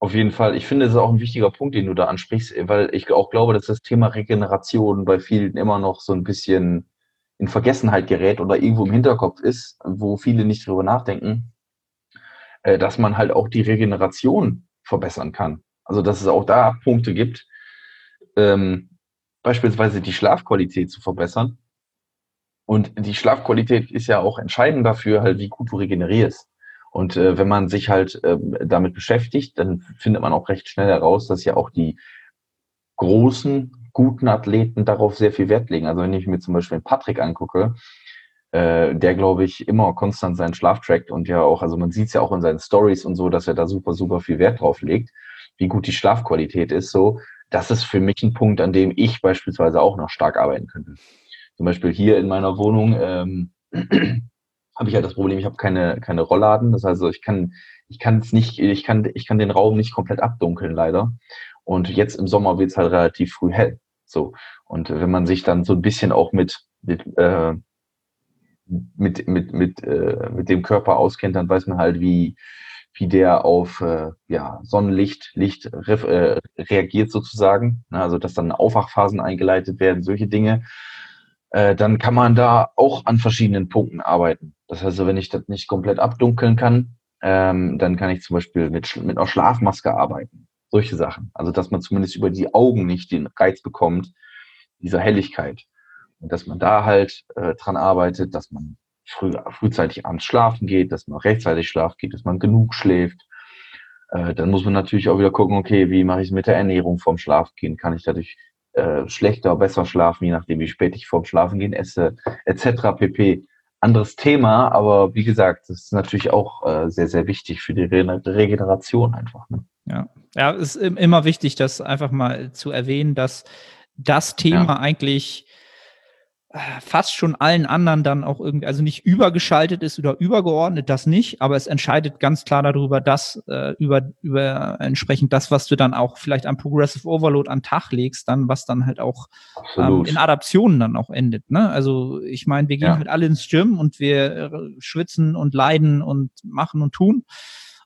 S2: auf jeden Fall. Ich finde, das ist auch ein wichtiger Punkt, den du da ansprichst, weil ich auch glaube, dass das Thema Regeneration bei vielen immer noch so ein bisschen in Vergessenheit gerät oder irgendwo im Hinterkopf ist, wo viele nicht drüber nachdenken, äh, dass man halt auch die Regeneration verbessern kann. Also, dass es auch da Punkte gibt, ähm, beispielsweise die Schlafqualität zu verbessern und die Schlafqualität ist ja auch entscheidend dafür, halt, wie gut du regenerierst. Und äh, wenn man sich halt äh, damit beschäftigt, dann findet man auch recht schnell heraus, dass ja auch die großen, guten Athleten darauf sehr viel Wert legen. Also wenn ich mir zum Beispiel Patrick angucke, äh, der, glaube ich, immer konstant seinen Schlaf trackt und ja auch, also man sieht es ja auch in seinen Stories und so, dass er da super, super viel Wert drauf legt, wie gut die Schlafqualität ist. So, das ist für mich ein Punkt, an dem ich beispielsweise auch noch stark arbeiten könnte. Zum Beispiel hier in meiner Wohnung ähm, habe ich halt das Problem, ich habe keine, keine Rollladen. Das heißt, ich kann, ich kann es nicht, ich kann, ich kann den Raum nicht komplett abdunkeln, leider. Und jetzt im Sommer wird es halt relativ früh hell. So. Und wenn man sich dann so ein bisschen auch mit, mit, äh, mit, mit, mit, äh, mit dem Körper auskennt, dann weiß man halt, wie, wie der auf äh, ja, Sonnenlicht Licht äh, reagiert sozusagen. Also dass dann Aufwachphasen eingeleitet werden, solche Dinge äh, dann kann man da auch an verschiedenen Punkten arbeiten. Das heißt, wenn ich das nicht komplett abdunkeln kann, ähm, dann kann ich zum Beispiel mit, mit einer Schlafmaske arbeiten. Solche Sachen. Also, dass man zumindest über die Augen nicht den Reiz bekommt, dieser Helligkeit. Und dass man da halt äh, dran arbeitet, dass man früh, frühzeitig abends schlafen geht, dass man rechtzeitig schlafen geht, dass man genug schläft. Äh, dann muss man natürlich auch wieder gucken, okay, wie mache ich es mit der Ernährung vorm Schlafgehen? Kann ich dadurch äh, schlechter, besser schlafen, je nachdem, wie spät ich vorm Schlafen gehen esse, etc. pp. Anderes Thema, aber wie gesagt, das ist natürlich auch äh, sehr, sehr wichtig für die Re Regeneration einfach. Ne?
S3: Ja. ja, es ist immer wichtig, das einfach mal zu erwähnen, dass das Thema ja. eigentlich fast schon allen anderen dann auch irgendwie, also nicht übergeschaltet ist oder übergeordnet, das nicht, aber es entscheidet ganz klar darüber, dass äh, über, über entsprechend das, was du dann auch vielleicht am Progressive Overload an Tag legst, dann, was dann halt auch ähm, in Adaptionen dann auch endet. Ne? Also ich meine, wir gehen ja. halt alle ins Gym und wir äh, schwitzen und leiden und machen und tun.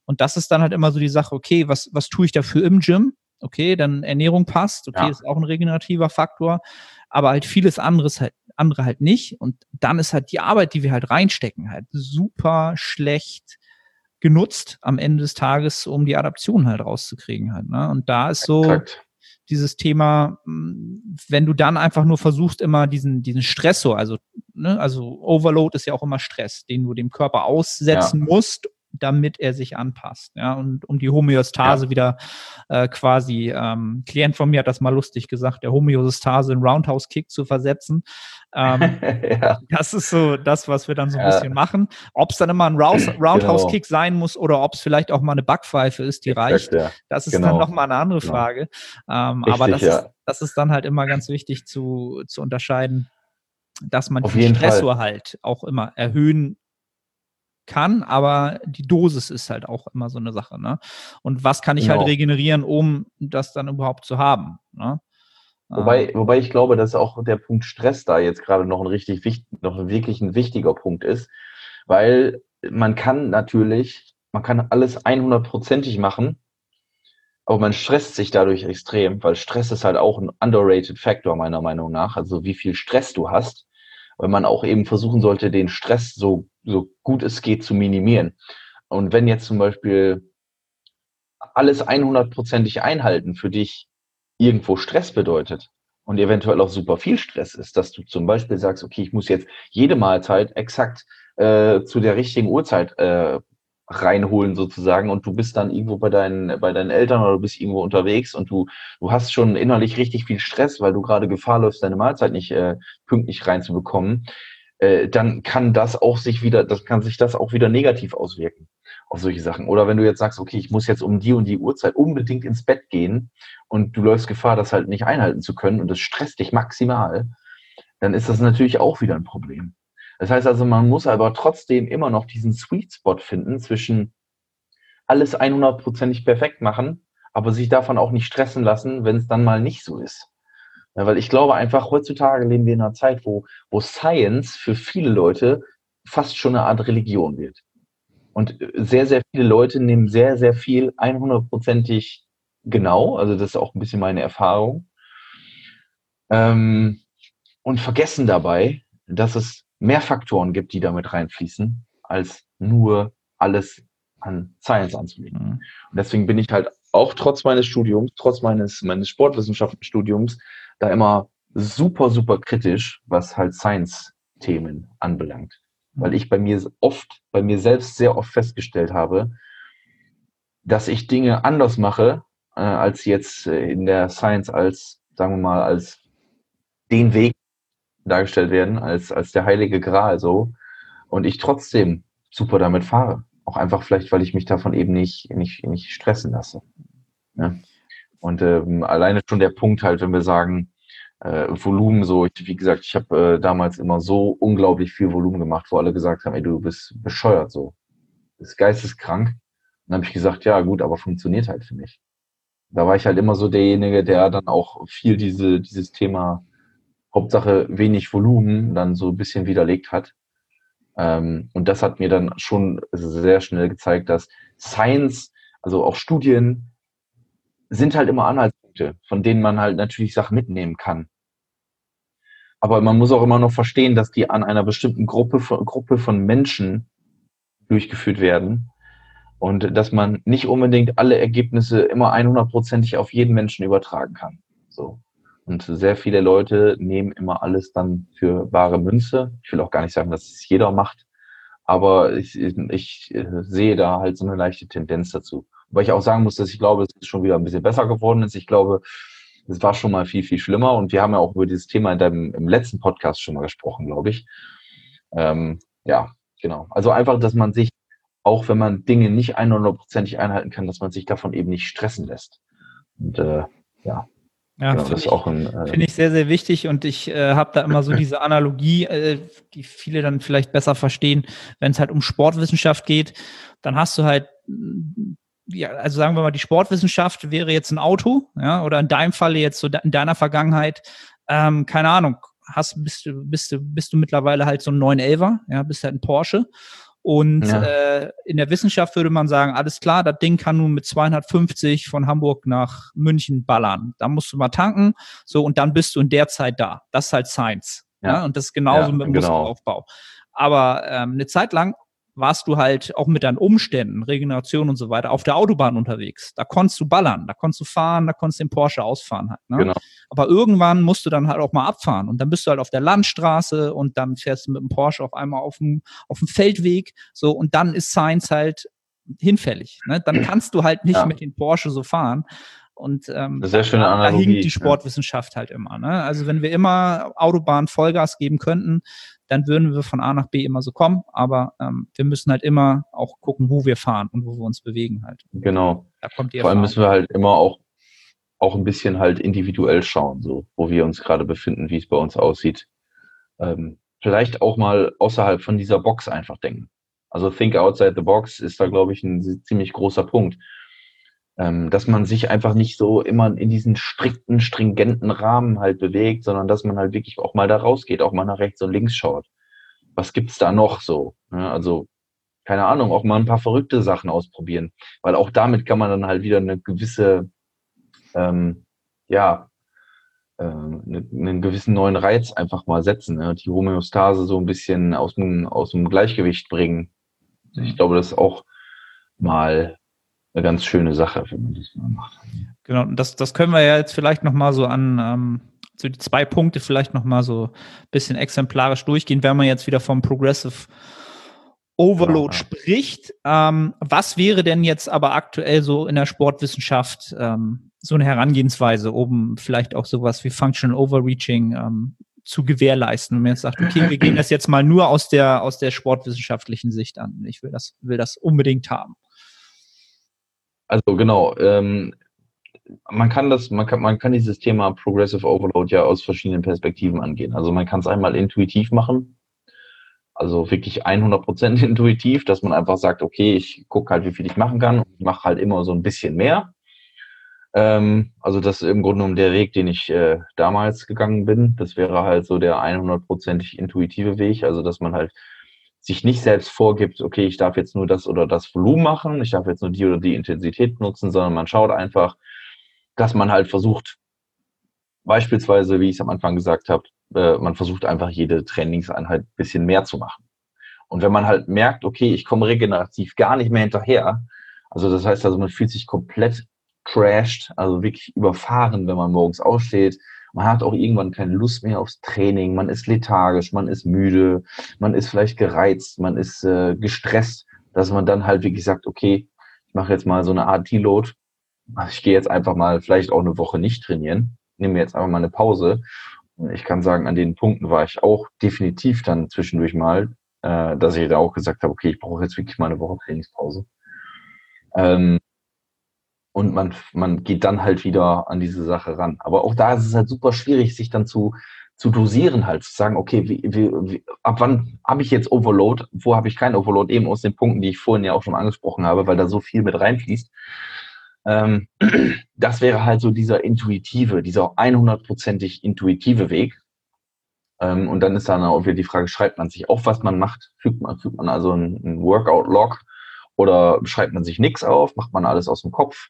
S3: Und das ist dann halt immer so die Sache, okay, was, was tue ich dafür im Gym? Okay, dann Ernährung passt, okay, ja. ist auch ein regenerativer Faktor aber halt vieles anderes halt, andere halt nicht. Und dann ist halt die Arbeit, die wir halt reinstecken, halt super schlecht genutzt am Ende des Tages, um die Adaption halt rauszukriegen halt. Ne? Und da ist so Exakt. dieses Thema, hm, wenn du dann einfach nur versuchst, immer diesen, diesen Stressor, also, ne, also Overload ist ja auch immer Stress, den du dem Körper aussetzen ja. musst, damit er sich anpasst. Ja, und um die Homöostase
S2: Ja.
S3: wieder äh, quasi, ähm, Klient von mir hat das mal lustig gesagt, der Homöostase in Roundhouse Kick zu versetzen. Ähm,
S2: ja,
S3: das ist so das, was wir dann so ein
S2: Ja.
S3: bisschen machen. Ob es dann immer ein Rouse- Roundhouse
S2: Genau.
S3: Kick sein muss oder ob es vielleicht auch mal eine Backpfeife ist, die reicht.
S2: ja.
S3: Das ist
S2: Genau.
S3: dann nochmal eine andere
S2: Genau.
S3: Frage. Ähm,
S2: Richtig,
S3: aber das, ist, das ist dann halt immer ganz wichtig zu, zu unterscheiden, dass man
S2: Auf
S3: den
S2: jeden Fall.
S3: Stressor halt auch immer erhöhen kann, aber die Dosis ist halt auch immer so eine Sache. Ne? Und was kann ich halt
S2: Genau.
S3: regenerieren, um das dann überhaupt zu haben? Ne?
S2: Wobei,
S3: Ähm,
S2: wobei ich glaube, dass auch der Punkt Stress da jetzt gerade noch ein richtig wichtig, noch wirklich ein wichtiger Punkt ist, weil man kann natürlich, man kann alles 100%ig machen, aber man stresst sich dadurch extrem, weil Stress ist halt auch ein underrated Factor meiner Meinung nach, also wie viel Stress du hast, weil man auch eben versuchen sollte, den Stress so, so gut es geht zu minimieren. Und wenn jetzt zum Beispiel alles 100%ig einhalten für dich irgendwo Stress bedeutet und eventuell auch super viel Stress ist, dass du zum Beispiel sagst, okay, ich muss jetzt jede Mahlzeit exakt äh, zu der richtigen Uhrzeit äh, reinholen sozusagen und du bist dann irgendwo bei deinen bei deinen Eltern oder du bist irgendwo unterwegs und du du hast schon innerlich richtig viel Stress, weil du gerade Gefahr läufst, deine Mahlzeit nicht äh, pünktlich reinzubekommen, äh, dann kann das auch sich wieder, das kann sich das auch wieder negativ auswirken auf solche Sachen. Oder wenn du jetzt sagst, okay, ich muss jetzt um die und die Uhrzeit unbedingt ins Bett gehen und du läufst Gefahr, das halt nicht einhalten zu können und das stresst dich maximal, dann ist das natürlich auch wieder ein Problem. Das heißt also, man muss aber trotzdem immer noch diesen Sweet Spot finden zwischen alles 100%ig perfekt machen, aber sich davon auch nicht stressen lassen, wenn es dann mal nicht so ist. Ja, weil ich glaube einfach, heutzutage leben wir in einer Zeit, wo, wo Science für viele Leute fast schon eine Art Religion wird. Und äh, sehr, sehr viele Leute nehmen sehr, sehr viel 100%ig genau. Also das ist auch ein bisschen meine Erfahrung. Ähm, und vergessen dabei, dass es mehr Faktoren gibt, die damit reinfließen, als nur alles an Science anzulegen.
S3: Mhm.
S2: Und deswegen bin ich halt auch trotz meines Studiums, trotz meines, meines Sportwissenschaftsstudiums, da immer super, super kritisch, was halt Science-Themen anbelangt. Weil ich bei mir oft, bei mir selbst sehr oft festgestellt habe, dass ich Dinge anders mache, äh, als jetzt äh, in der Science als, sagen wir mal, als den Weg dargestellt werden, als, als der heilige Gral so. Und ich trotzdem super damit fahre. Auch einfach vielleicht, weil ich mich davon eben nicht, nicht, nicht stressen lasse. Ja. Und ähm, alleine schon der Punkt halt, wenn wir sagen, äh, Volumen so, ich, wie gesagt, ich habe äh, damals immer so unglaublich viel Volumen gemacht, wo alle gesagt haben, ey, du bist bescheuert so. Du bist geisteskrank. Und dann habe ich gesagt, ja gut, aber funktioniert halt für mich. Da war ich halt immer so derjenige, der dann auch viel diese, dieses Thema Hauptsache wenig Volumen dann so ein bisschen widerlegt hat. Ähm, und das hat mir dann schon sehr schnell gezeigt, dass Science, also auch Studien, sind halt immer Anhaltspunkte, von denen man halt natürlich Sachen mitnehmen kann. Aber man muss auch immer noch verstehen, dass die an einer bestimmten Gruppe von, Gruppe von Menschen durchgeführt werden und dass man nicht unbedingt alle Ergebnisse immer 100%ig auf jeden Menschen übertragen kann. So. Und sehr viele Leute nehmen immer alles dann für bare Münze. Ich will auch gar nicht sagen, dass es jeder macht, aber ich, ich äh, sehe da halt so eine leichte Tendenz dazu. Weil ich auch sagen muss, dass ich glaube, es ist schon wieder ein bisschen besser geworden ist. Ich glaube, es war schon mal viel, viel schlimmer. Und wir haben ja auch über dieses Thema in deinem, im letzten Podcast schon mal gesprochen, glaube ich. Ähm, ja, genau. Also einfach, dass man sich, auch wenn man Dinge nicht 100%ig einhalten kann, dass man sich davon eben nicht stressen lässt. Und äh, ja,
S3: Ja,
S2: genau,
S3: finde
S2: das
S3: ich.
S2: Äh,
S3: Finde ich sehr, sehr wichtig und ich äh, habe da immer so diese Analogie, äh, die viele dann vielleicht besser verstehen, wenn es halt um Sportwissenschaft geht, dann hast du halt, ja, also sagen wir mal, die Sportwissenschaft wäre jetzt ein Auto, ja, oder in deinem Falle jetzt so in deiner Vergangenheit, ähm, keine Ahnung, hast, bist du, bist du, bist du mittlerweile halt so ein 911er, ja, bist halt ein Porsche. Und
S2: Ja.
S3: äh, in der Wissenschaft würde man sagen, alles klar, das Ding kann nun mit 250 von Hamburg nach München ballern. Da musst du mal tanken, so und dann bist du in der Zeit da. Das ist halt Science. Ja.
S2: Ja.
S3: Und das ist genauso
S2: Ja,
S3: mit dem
S2: genau.
S3: Muskelaufbau. Aber ähm, eine Zeit lang warst du halt auch mit deinen Umständen, Regeneration und so weiter, auf der Autobahn unterwegs. Da konntest du ballern, da konntest du fahren, da konntest du den Porsche ausfahren halt. Ne?
S2: Genau.
S3: Aber irgendwann musst du dann halt auch mal abfahren und dann bist du halt auf der Landstraße und dann fährst du mit dem Porsche auf einmal auf dem, auf dem Feldweg. So und dann ist Science halt hinfällig. Ne? Dann kannst du halt nicht
S2: Ja.
S3: mit den Porsche so fahren. Und ähm,
S2: Eine sehr schöne
S3: da, da hinkt die
S2: ja.
S3: Sportwissenschaft halt immer. Ne? Also wenn wir immer Autobahn Vollgas geben könnten, dann würden wir von A nach B immer so kommen. Aber ähm, wir müssen halt immer auch gucken, wo wir fahren und wo wir uns bewegen halt.
S2: Genau.
S3: Da kommt die
S2: Vor allem
S3: Erfahrung.
S2: müssen wir halt immer auch, auch ein bisschen halt individuell schauen, so, wo wir uns gerade befinden, wie es bei uns aussieht. Ähm, vielleicht auch mal außerhalb von dieser Box einfach denken. Also think outside the box ist da, glaube ich, ein ziemlich großer Punkt. Ähm, dass man sich einfach nicht so immer in diesen strikten, stringenten Rahmen halt bewegt, sondern dass man halt wirklich auch mal da rausgeht, auch mal nach rechts und links schaut. Was gibt's da noch so? Ja, also, keine Ahnung, auch mal ein paar verrückte Sachen ausprobieren. Weil auch damit kann man dann halt wieder eine gewisse, ähm, ja, äh, eine, einen gewissen neuen Reiz einfach mal setzen, ne? die Homöostase so ein bisschen aus dem, aus dem Gleichgewicht bringen. Ich glaube, das ist auch mal eine ganz schöne Sache, wenn man das mal macht.
S3: Genau, das, das können wir ja jetzt vielleicht noch mal so an ähm, so die zwei Punkte vielleicht noch mal so ein bisschen exemplarisch durchgehen, wenn man jetzt wieder vom Progressive Overload
S2: Genau, ja.
S3: spricht. Ähm, was wäre denn jetzt aber aktuell so in der Sportwissenschaft ähm, so eine Herangehensweise, um vielleicht auch sowas wie Functional Overreaching ähm, zu gewährleisten? Wenn man jetzt sagt, okay, wir gehen das jetzt mal nur aus der, aus der sportwissenschaftlichen Sicht an. Ich will das, will das unbedingt haben.
S2: Also genau, ähm, man kann das, man kann, man kann dieses Thema Progressive Overload ja aus verschiedenen Perspektiven angehen. Also man kann es einmal intuitiv machen, also wirklich 100% intuitiv, dass man einfach sagt, okay, ich gucke halt, wie viel ich machen kann und ich mache halt immer so ein bisschen mehr. Ähm, also das ist im Grunde genommen der Weg, den ich äh, damals gegangen bin. Das wäre halt so der 100%ig intuitive Weg, also dass man halt sich nicht selbst vorgibt, okay, ich darf jetzt nur das oder das Volumen machen, ich darf jetzt nur die oder die Intensität nutzen, sondern man schaut einfach, dass man halt versucht, beispielsweise, wie ich es am Anfang gesagt habe, äh, man versucht einfach jede Trainingseinheit ein bisschen mehr zu machen. Und wenn man halt merkt, okay, ich komme regenerativ gar nicht mehr hinterher, also das heißt also, man fühlt sich komplett crashed, also wirklich überfahren, wenn man morgens aufsteht. Man hat auch irgendwann keine Lust mehr aufs Training, man ist lethargisch, man ist müde, man ist vielleicht gereizt, man ist äh, gestresst, dass man dann halt wirklich sagt, okay, ich mache jetzt mal so eine Art Deload. Also ich gehe jetzt einfach mal vielleicht auch eine Woche nicht trainieren, nehme jetzt einfach mal eine Pause. Ich kann sagen, an den Punkten war ich auch definitiv dann zwischendurch mal, äh, dass ich da auch gesagt habe, okay, ich brauche jetzt wirklich mal eine Woche Trainingspause. Ähm, und man, man geht dann halt wieder an diese Sache ran. Aber auch da ist es halt super schwierig, sich dann zu, zu dosieren, halt zu sagen, okay, wie, wie, ab wann habe ich jetzt Overload, wo habe ich kein Overload, eben aus den Punkten, die ich vorhin ja auch schon angesprochen habe, weil da so viel mit reinfließt. Ähm, das wäre halt so dieser intuitive, dieser 100%ig intuitive Weg. Ähm, und dann ist dann auch wieder die Frage, schreibt man sich auf, was man macht? Fügt man, fügt man also einen Workout-Log oder schreibt man sich nichts auf? Macht man alles aus dem Kopf?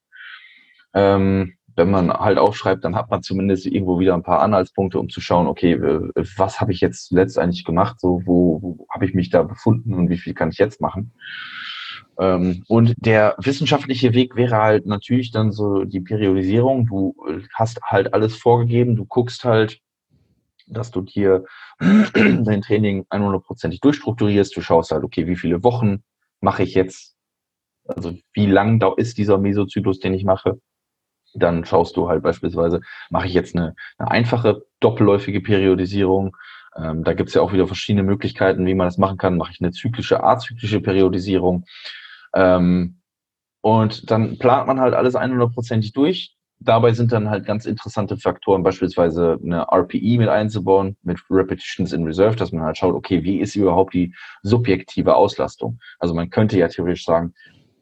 S2: Ähm, wenn man halt aufschreibt, dann hat man zumindest irgendwo wieder ein paar Anhaltspunkte, um zu schauen, okay, was habe ich jetzt zuletzt eigentlich gemacht? So, wo, wo habe ich mich da befunden und wie viel kann ich jetzt machen? Ähm, und der wissenschaftliche Weg wäre halt natürlich dann so die Periodisierung. Du äh, hast halt alles vorgegeben, du guckst halt, dass du dir dein Training 100%ig durchstrukturierst. Du schaust halt, okay, wie viele Wochen mache ich jetzt? Also wie lang ist dieser Mesozyklus, den ich mache? Dann schaust du halt beispielsweise, mache ich jetzt eine, eine einfache doppelläufige Periodisierung. Ähm, da gibt es ja auch wieder verschiedene Möglichkeiten, wie man das machen kann. Mache ich eine zyklische, azyklische Periodisierung. Ähm, und dann plant man halt alles 100%ig durch. Dabei sind dann halt ganz interessante Faktoren, beispielsweise eine RPE mit einzubauen, mit Repetitions in Reserve, dass man halt schaut, okay, wie ist überhaupt die subjektive Auslastung? Also man könnte ja theoretisch sagen,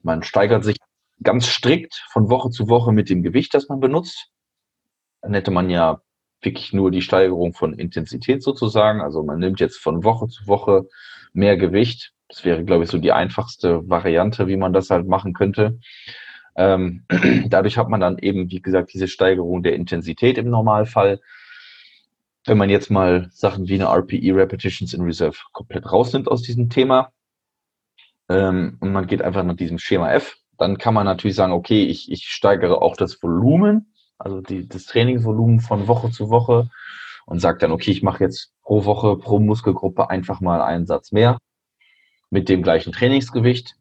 S2: man steigert sich ganz strikt von Woche zu Woche mit dem Gewicht, das man benutzt. Dann hätte man ja wirklich nur die Steigerung von Intensität sozusagen. Also man nimmt jetzt von Woche zu Woche mehr Gewicht. Das wäre, glaube ich, so die einfachste Variante, wie man das halt machen könnte. Ähm, dadurch hat man dann eben, wie gesagt, diese Steigerung der Intensität im Normalfall. Wenn man jetzt mal Sachen wie eine RPE Repetitions in Reserve komplett rausnimmt aus diesem Thema ähm, und man geht einfach nach diesem Schema F, dann kann man natürlich sagen, okay, ich, ich steigere auch das Volumen, also die, das Trainingsvolumen von Woche zu Woche und sage dann, okay, ich mache jetzt pro Woche, pro Muskelgruppe einfach mal einen Satz mehr mit dem gleichen Trainingsgewicht.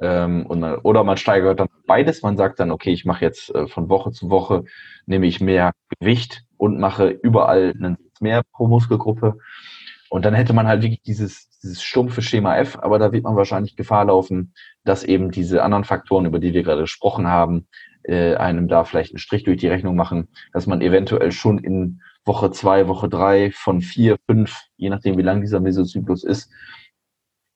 S2: Ähm, und oder man steigert dann beides. Man sagt dann, okay, ich mache jetzt äh, von Woche zu Woche, nehme ich mehr Gewicht und mache überall einen mehr pro Muskelgruppe. Und dann hätte man halt wirklich dieses, dieses stumpfe Schema F, aber da wird man wahrscheinlich Gefahr laufen, dass eben diese anderen Faktoren, über die wir gerade gesprochen haben, äh, einem da vielleicht einen Strich durch die Rechnung machen, dass man eventuell schon in Woche zwei, Woche drei von vier, fünf, je nachdem wie lang dieser Mesozyklus ist,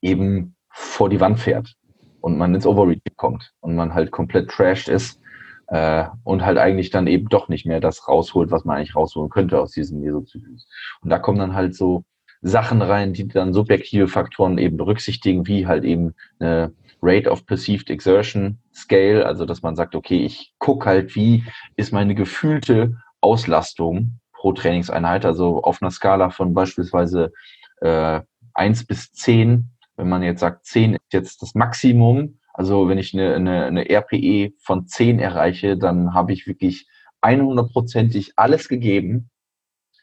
S2: eben vor die Wand fährt und man ins Overreach kommt und man halt komplett trashed ist äh, und halt eigentlich dann eben doch nicht mehr das rausholt, was man eigentlich rausholen könnte aus diesem Mesozyklus. Und da kommen dann halt so Sachen rein, die dann subjektive Faktoren eben berücksichtigen, wie halt eben eine Rate of Perceived Exertion Scale, also dass man sagt, okay, ich gucke halt, wie ist meine gefühlte Auslastung pro Trainingseinheit, also auf einer Skala von beispielsweise äh, 1 bis 10, wenn man jetzt sagt, 10 ist jetzt das Maximum, also wenn ich eine, eine, eine RPE von 10 erreiche, dann habe ich wirklich 100%ig alles gegeben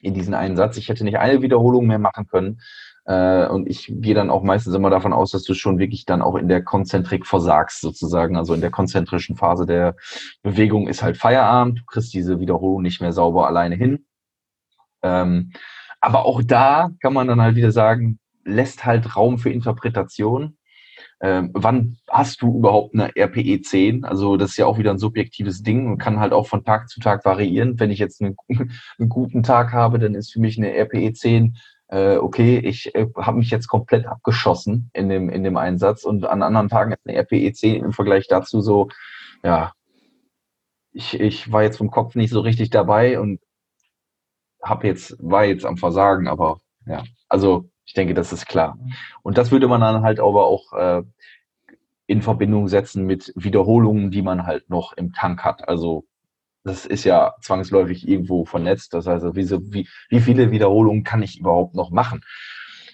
S2: in diesen einen Satz. Ich hätte nicht eine Wiederholung mehr machen können. Äh, und ich gehe dann auch meistens immer davon aus, dass du schon wirklich dann auch in der Konzentrik versagst, sozusagen. Also in der konzentrischen Phase der Bewegung ist halt Feierabend. Du kriegst diese Wiederholung nicht mehr sauber alleine hin. Ähm, aber auch da kann man dann halt wieder sagen, lässt halt Raum für Interpretation ähm, wann hast du überhaupt eine RPE 10? Also das ist ja auch wieder ein subjektives Ding und kann halt auch von Tag zu Tag variieren. Wenn ich jetzt einen, einen guten Tag habe, dann ist für mich eine RPE 10 äh, okay, ich äh, habe mich jetzt komplett abgeschossen in dem, in dem Einsatz und an anderen Tagen eine RPE 10 im Vergleich dazu so, ja, ich, ich war jetzt vom Kopf nicht so richtig dabei und habe jetzt, war jetzt am Versagen, aber ja, also ich denke, das ist klar. Und das würde man dann halt aber auch äh, in Verbindung setzen mit Wiederholungen, die man halt noch im Tank hat. Also das ist ja zwangsläufig irgendwo vernetzt. Das heißt, wie, wie, wie viele Wiederholungen kann ich überhaupt noch machen?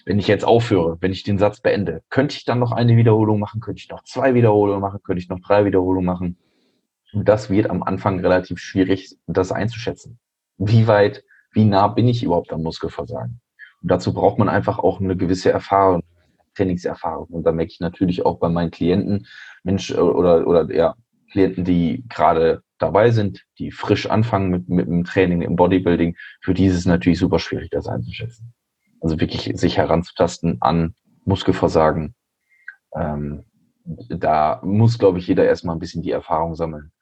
S2: Wenn ich jetzt aufhöre, wenn ich den Satz beende, könnte ich dann noch eine Wiederholung machen? Könnte ich noch zwei Wiederholungen machen? Könnte ich noch drei Wiederholungen machen? Und das wird am Anfang relativ schwierig, das einzuschätzen. Wie weit, wie nah bin ich überhaupt am Muskelversagen? Und dazu braucht man einfach auch eine gewisse Erfahrung, Trainingserfahrung. Und da merke ich natürlich auch bei meinen Klienten, Mensch, äh, oder, oder ja, Klienten, die gerade dabei sind, die frisch anfangen mit, mit dem Training im Bodybuilding, für die ist es natürlich super schwierig, das einzuschätzen. Also wirklich sich heranzutasten an Muskelversagen. Ähm, da muss, glaube ich, jeder erstmal ein bisschen die Erfahrung sammeln.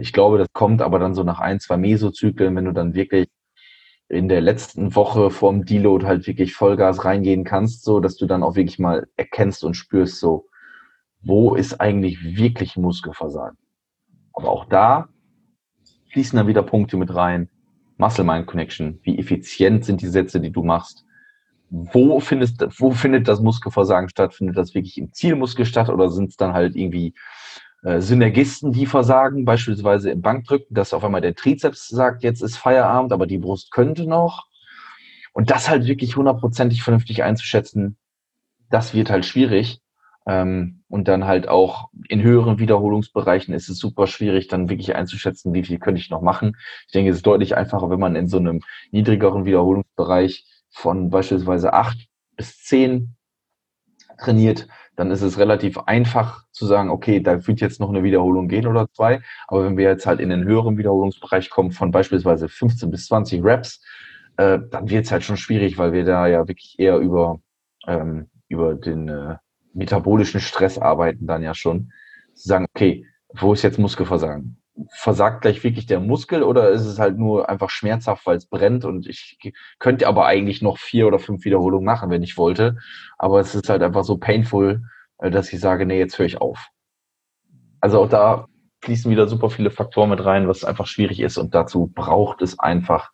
S2: Ich glaube, das kommt aber dann so nach ein, zwei Mesozyklen, wenn du dann wirklich in der letzten Woche vorm Deload halt wirklich Vollgas reingehen kannst, so dass du dann auch wirklich mal erkennst und spürst, so, wo ist eigentlich wirklich Muskelversagen? Aber auch da fließen dann wieder Punkte mit rein. Muscle-Mind-Connection, wie effizient sind die Sätze, die du machst? Wo, findest, wo findet das Muskelversagen statt? Findet das wirklich im Zielmuskel statt oder sind es dann halt irgendwie Synergisten, die versagen, beispielsweise im Bankdrücken, dass auf einmal der Trizeps sagt, jetzt ist Feierabend, aber die Brust könnte noch. Und das halt wirklich hundertprozentig vernünftig einzuschätzen, das wird halt schwierig. Ähm, und dann halt auch in höheren Wiederholungsbereichen ist es super schwierig, dann wirklich einzuschätzen, wie viel könnte ich noch machen. Ich denke, es ist deutlich einfacher, wenn man in so einem niedrigeren Wiederholungsbereich von beispielsweise acht bis zehn trainiert, dann ist es relativ einfach zu sagen, okay, da wird jetzt noch eine Wiederholung gehen oder zwei. Aber wenn wir jetzt halt in den höheren Wiederholungsbereich kommen von beispielsweise 15 bis 20 Reps, äh, dann wird es halt schon schwierig, weil wir da ja wirklich eher über, ähm, über den äh, metabolischen Stress arbeiten dann ja schon. Zu sagen, okay, wo ist jetzt Muskelversagen? Versagt gleich wirklich der Muskel oder ist es halt nur einfach schmerzhaft, weil es brennt und ich könnte aber eigentlich noch vier oder fünf Wiederholungen machen, wenn ich wollte. Aber es ist halt einfach so painful, äh, dass ich sage, nee, jetzt höre ich auf. Also auch da fließen wieder super viele Faktoren mit rein, was einfach schwierig ist und dazu braucht es einfach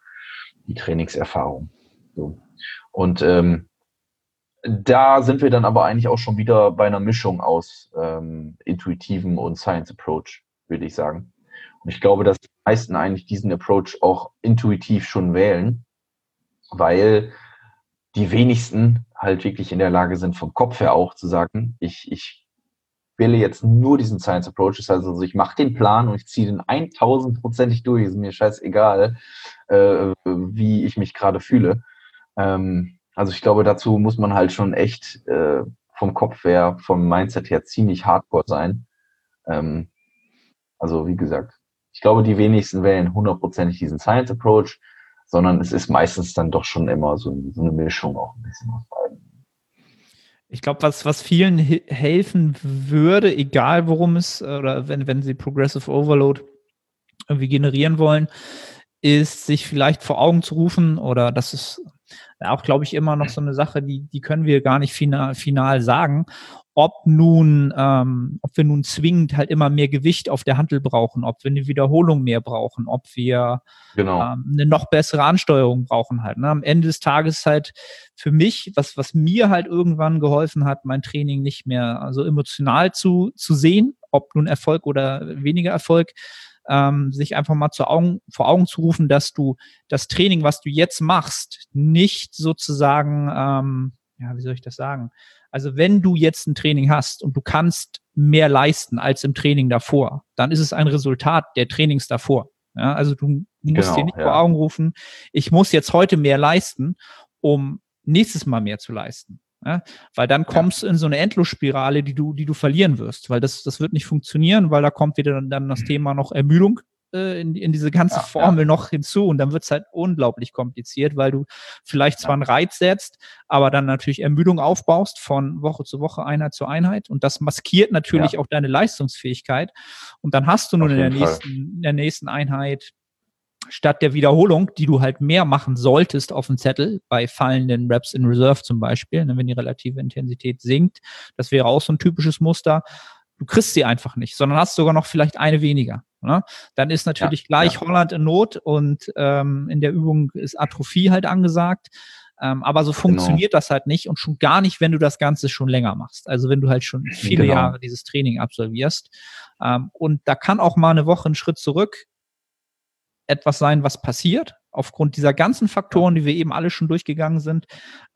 S2: die Trainingserfahrung. So. Und ähm, da sind wir dann aber eigentlich auch schon wieder bei einer Mischung aus ähm, intuitivem und Science Approach, würde ich sagen. Ich glaube, dass die meisten eigentlich diesen Approach auch intuitiv schon wählen, weil die wenigsten halt wirklich in der Lage sind, vom Kopf her auch zu sagen, ich, ich wähle jetzt nur diesen Science Approach. Das heißt also, ich mache den Plan und ich ziehe den 1000%ig durch. Ist mir scheißegal, äh, wie ich mich gerade fühle. Ähm, also ich glaube, dazu muss man halt schon echt äh, vom Kopf her, vom Mindset her ziemlich hardcore sein. Ähm, also wie gesagt, ich glaube, die wenigsten wählen hundertprozentig diesen Science Approach, sondern es ist meistens dann doch schon immer so, so eine Mischung auch ein bisschen aus beiden.
S3: Ich glaube, was, was vielen helfen würde, egal worum es, oder wenn, wenn sie Progressive Overload irgendwie generieren wollen, ist, sich vielleicht vor Augen zu rufen, oder das ist auch, glaube ich, immer noch so eine Sache, die, die können wir gar nicht final, final sagen, ob nun, ähm, ob wir nun zwingend halt immer mehr Gewicht auf der Handel brauchen, ob wir eine Wiederholung mehr brauchen, ob wir genau. ähm, eine noch bessere Ansteuerung brauchen halt. Ne? Am Ende des Tages halt für mich, was, was mir halt irgendwann geholfen hat, mein Training nicht mehr also emotional zu, zu sehen, ob nun Erfolg oder weniger Erfolg, ähm, sich einfach mal zu Augen, vor Augen zu rufen, dass du das Training, was du jetzt machst, nicht sozusagen, ähm, ja, wie soll ich das sagen? Also wenn du jetzt ein Training hast und du kannst mehr leisten als im Training davor, dann ist es ein Resultat der Trainings davor. Ja, also du musst genau, dir nicht ja. vor Augen rufen, ich muss jetzt heute mehr leisten, um nächstes Mal mehr zu leisten. Ja, weil dann kommst du in so eine Endlosspirale, die du, die du verlieren wirst, weil das, das wird nicht funktionieren, weil da kommt wieder dann, dann das mhm. Thema noch Ermüdung äh, in, in diese ganze ja, Formel ja. noch hinzu und dann wird es halt unglaublich kompliziert, weil du vielleicht zwar einen Reiz setzt, aber dann natürlich Ermüdung aufbaust von Woche zu Woche, Einheit zu Einheit und das maskiert natürlich auch deine Leistungsfähigkeit und dann hast du nun in der, nächsten, in der nächsten Einheit statt der Wiederholung, die du halt mehr machen solltest auf dem Zettel, bei fallenden Reps in Reserve zum Beispiel, ne, wenn die relative Intensität sinkt, das wäre auch so ein typisches Muster, du kriegst sie einfach nicht, sondern hast sogar noch vielleicht eine weniger. Ne? Dann ist natürlich ja, gleich ja. Holland in Not und ähm, in der Übung ist Atrophie halt angesagt. Ähm, aber so genau. funktioniert genau. das halt nicht und schon gar nicht, wenn du das Ganze schon länger machst. Also wenn du halt schon viele genau. Jahre dieses Training absolvierst. Ähm, und da kann auch mal eine Woche einen Schritt zurück etwas sein, was passiert, aufgrund dieser ganzen Faktoren, die wir eben alle schon durchgegangen sind.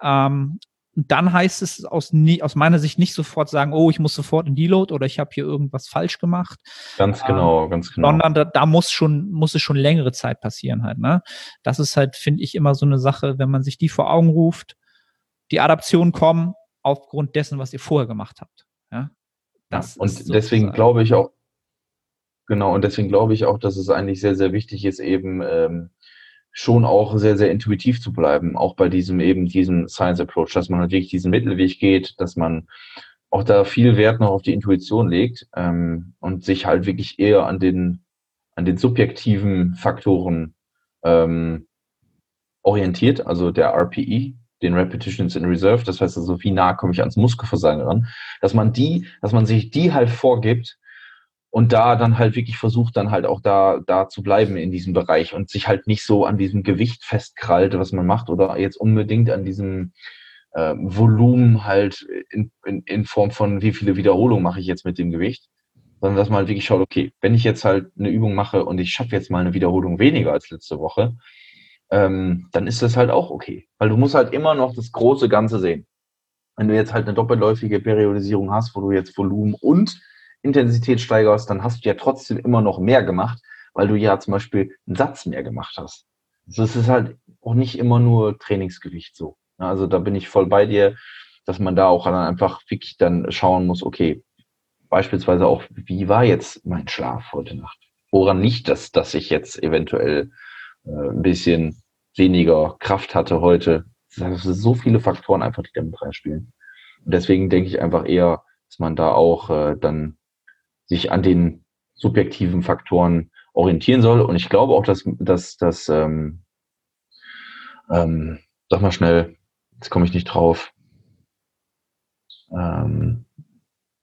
S3: Ähm, dann heißt es aus, aus meiner Sicht nicht sofort sagen, oh, ich muss sofort in Deload oder ich habe hier irgendwas falsch gemacht.
S2: Ganz genau, ähm, ganz genau.
S3: Sondern da, da, muss schon, muss es schon längere Zeit passieren halt. Ne? Das ist halt, finde ich, immer so eine Sache, wenn man sich die vor Augen ruft, die Adaptionen kommen aufgrund dessen, was ihr vorher gemacht habt. Ja?
S2: Das ja, und deswegen glaube ich auch, Genau, und deswegen glaube ich auch, dass es eigentlich sehr, sehr wichtig ist, eben ähm, schon auch sehr, sehr intuitiv zu bleiben, auch bei diesem eben diesem Science Approach, dass man halt wirklich diesen Mittelweg geht, dass man auch da viel Wert noch auf die Intuition legt ähm, und sich halt wirklich eher an den an den subjektiven Faktoren ähm, orientiert, also der RPE, den Repetitions in Reserve, das heißt also, wie nah komme ich ans Muskelversagen ran, dass man die, dass man sich die halt vorgibt und da dann halt wirklich versucht, dann halt auch da, da zu bleiben in diesem Bereich und sich halt nicht so an diesem Gewicht festkrallt, was man macht, oder jetzt unbedingt an diesem äh, Volumen halt in, in, in Form von wie viele Wiederholungen mache ich jetzt mit dem Gewicht, sondern dass man halt wirklich schaut, okay, wenn ich jetzt halt eine Übung mache und ich schaffe jetzt mal eine Wiederholung weniger als letzte Woche, ähm, dann ist das halt auch okay. Weil du musst halt immer noch das große Ganze sehen. Wenn du jetzt halt eine doppelläufige Periodisierung hast, wo du jetzt Volumen und Intensität steigerst, dann hast du ja trotzdem immer noch mehr gemacht, weil du ja zum Beispiel einen Satz mehr gemacht hast. Also es ist halt auch nicht immer nur Trainingsgewicht so. Also da bin ich voll bei dir, dass man da auch dann einfach wirklich dann schauen muss, okay, beispielsweise auch, wie war jetzt mein Schlaf heute Nacht? Woran liegt das, dass ich jetzt eventuell äh, ein bisschen weniger Kraft hatte heute? Das sind so viele Faktoren einfach, die da mit reinspielen. Und deswegen denke ich einfach eher, dass man da auch äh, dann sich an den subjektiven Faktoren orientieren soll. Und ich glaube auch, dass, dass, dass ähm, ähm, sag mal schnell, jetzt komme ich nicht drauf, ähm,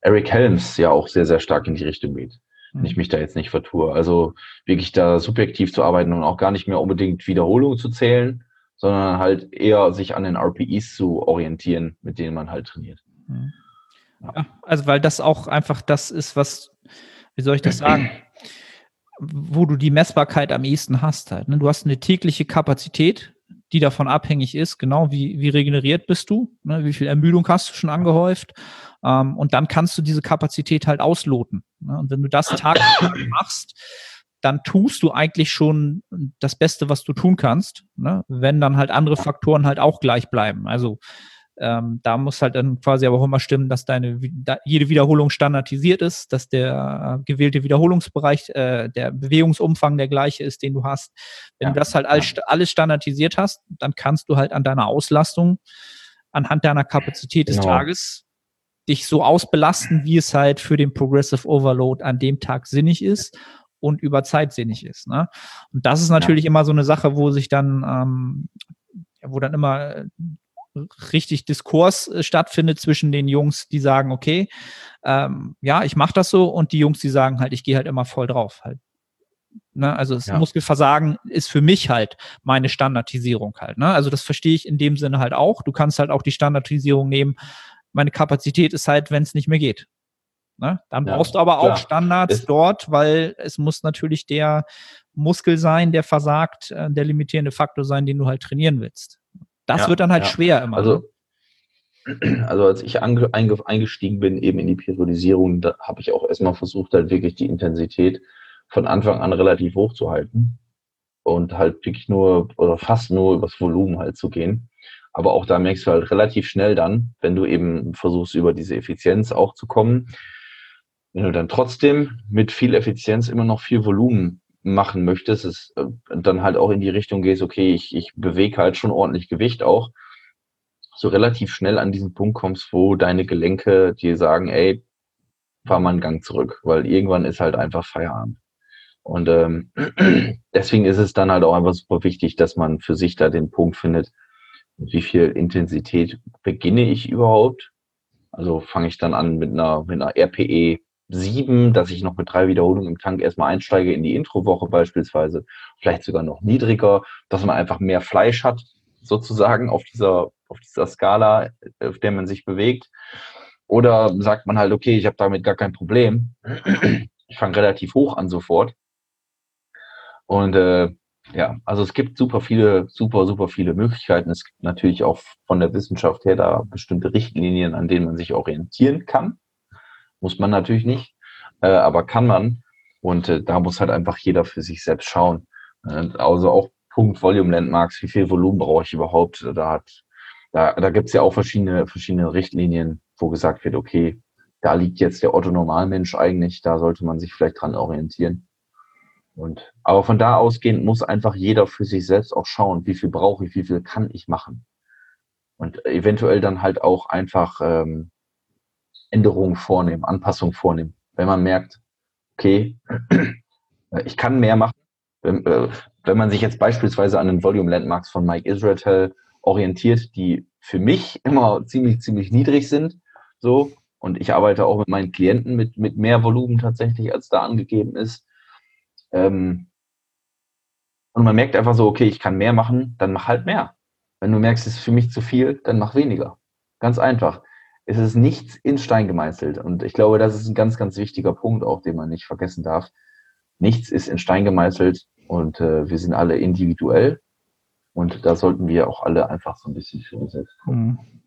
S2: Eric Helms ja auch sehr, sehr stark in die Richtung geht. Wenn mhm. ich mich da jetzt nicht vertue. Also wirklich da subjektiv zu arbeiten und auch gar nicht mehr unbedingt Wiederholungen zu zählen, sondern halt eher sich an den RPEs zu orientieren, mit denen man halt trainiert.
S3: Mhm. Ja, also weil das auch einfach das ist, was wie soll ich das sagen, wo du die Messbarkeit am ehesten hast halt. Ne? Du hast eine tägliche Kapazität, die davon abhängig ist, genau wie, wie regeneriert bist du, ne? wie viel Ermüdung hast du schon angehäuft. Ähm, und dann kannst du diese Kapazität halt ausloten. Ne? Und wenn du das Tag machst, dann tust du eigentlich schon das Beste, was du tun kannst, ne? wenn dann halt andere Faktoren halt auch gleich bleiben. Also Ähm, da muss halt dann quasi aber auch immer stimmen, dass deine da, jede Wiederholung standardisiert ist, dass der äh, gewählte Wiederholungsbereich, äh, der Bewegungsumfang der gleiche ist, den du hast. Wenn ja. du das halt alles, alles standardisiert hast, dann kannst du halt an deiner Auslastung, anhand deiner Kapazität genau. des Tages dich so ausbelasten, wie es halt für den Progressive Overload an dem Tag sinnig ist und über Zeit sinnig ist. Ne? Und das ist natürlich ja. immer so eine Sache, wo sich dann, ähm, wo dann immer richtig Diskurs äh, stattfindet zwischen den Jungs, die sagen, okay, ähm, ja, ich mache das so, und die Jungs, die sagen halt, ich gehe halt immer voll drauf. Halt. Ne? Also das ja. Muskelversagen ist für mich halt meine Standardisierung halt. Ne? Also das verstehe ich in dem Sinne halt auch. Du kannst halt auch die Standardisierung nehmen. Meine Kapazität ist halt, wenn es nicht mehr geht. Ne? Dann ja, brauchst du aber auch klar. Standards es dort, weil es muss natürlich der Muskel sein, der versagt, äh, der limitierende Faktor sein, den du halt trainieren willst. Das ja, wird dann halt ja. schwer immer.
S2: Also, ne? also als ich eingestiegen bin eben in die Periodisierung, da habe ich auch erstmal versucht, halt wirklich die Intensität von Anfang an relativ hoch zu halten und halt wirklich nur oder fast nur übers Volumen halt zu gehen. Aber auch da merkst du halt relativ schnell dann, wenn du eben versuchst, über diese Effizienz auch zu kommen, wenn du dann trotzdem mit viel Effizienz immer noch viel Volumen machen möchtest, ist, äh, dann halt auch in die Richtung gehst, okay, ich, ich bewege halt schon ordentlich Gewicht auch, so relativ schnell an diesen Punkt kommst, wo deine Gelenke dir sagen, ey, fahr mal einen Gang zurück, weil irgendwann ist halt einfach Feierabend. Und ähm, deswegen ist es dann halt auch einfach super wichtig, dass man für sich da den Punkt findet, wie viel Intensität beginne ich überhaupt? Also fange ich dann an mit einer, mit einer RPE sieben, dass ich noch mit drei Wiederholungen im Tank erstmal einsteige in die Introwoche beispielsweise, vielleicht sogar noch niedriger, dass man einfach mehr Fleisch hat, sozusagen auf dieser, auf dieser Skala, auf der man sich bewegt. Oder sagt man halt, okay, ich habe damit gar kein Problem. Ich fange relativ hoch an sofort. Und äh, ja, also es gibt super viele, super, super viele Möglichkeiten. Es gibt natürlich auch von der Wissenschaft her da bestimmte Richtlinien, an denen man sich orientieren kann. Muss man natürlich nicht, äh, aber kann man. Und äh, da muss halt einfach jeder für sich selbst schauen. Äh, also auch Punkt Volume Landmarks, wie viel Volumen brauche ich überhaupt? Da hat, da, da gibt es ja auch verschiedene, verschiedene Richtlinien, wo gesagt wird, okay, da liegt jetzt der Otto Normalmensch eigentlich, da sollte man sich vielleicht dran orientieren. Und, aber von da ausgehend muss einfach jeder für sich selbst auch schauen, wie viel brauche ich, wie viel kann ich machen. Und eventuell dann halt auch einfach ähm, Änderungen vornehmen, Anpassungen vornehmen. Wenn man merkt, okay, ich kann mehr machen. Wenn, äh, wenn man sich jetzt beispielsweise an den Volume Landmarks von Mike Israel orientiert, die für mich immer ziemlich, ziemlich niedrig sind, so, und ich arbeite auch mit meinen Klienten mit, mit mehr Volumen tatsächlich, als da angegeben ist. Ähm, und man merkt einfach so, okay, ich kann mehr machen, dann mach halt mehr. Wenn du merkst, es ist für mich zu viel, dann mach weniger. Ganz einfach es ist nichts in Stein gemeißelt. Und ich glaube, das ist ein ganz, ganz wichtiger Punkt, auch den man nicht vergessen darf. Nichts ist in Stein gemeißelt und äh, wir sind alle individuell. Und da sollten wir auch alle einfach so ein bisschen für uns selbst
S3: gucken. Mhm.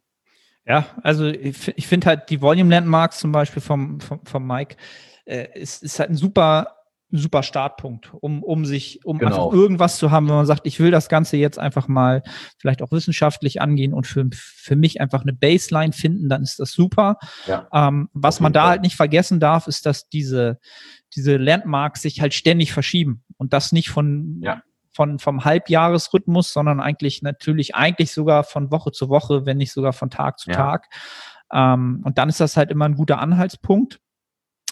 S3: Ja, also ich, ich finde halt die Volume Landmarks zum Beispiel vom, vom, vom Mike äh, ist, ist halt ein super super Startpunkt, um, um sich, um genau. einfach irgendwas zu haben, wenn man sagt, ich will das Ganze jetzt einfach mal vielleicht auch wissenschaftlich angehen und für, für mich einfach eine Baseline finden, dann ist das super. Ja. Ähm, was man da Fall. halt nicht vergessen darf, ist, dass diese, diese Landmarks sich halt ständig verschieben und das nicht von, ja. von, vom Halbjahresrhythmus, sondern eigentlich natürlich, eigentlich sogar von Woche zu Woche, wenn nicht sogar von Tag zu ja. Tag. Ähm, und dann ist das halt immer ein guter Anhaltspunkt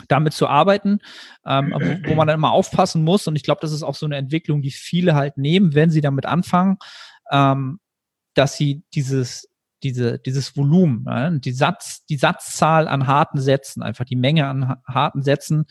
S3: damit zu arbeiten, ähm, wo, man dann immer aufpassen muss. Und ich glaube, das ist auch so eine Entwicklung, die viele halt nehmen, wenn sie damit anfangen, ähm, dass sie dieses, diese, dieses Volumen, äh, die, Satz, die Satzzahl an harten Sätzen, einfach die Menge an harten Sätzen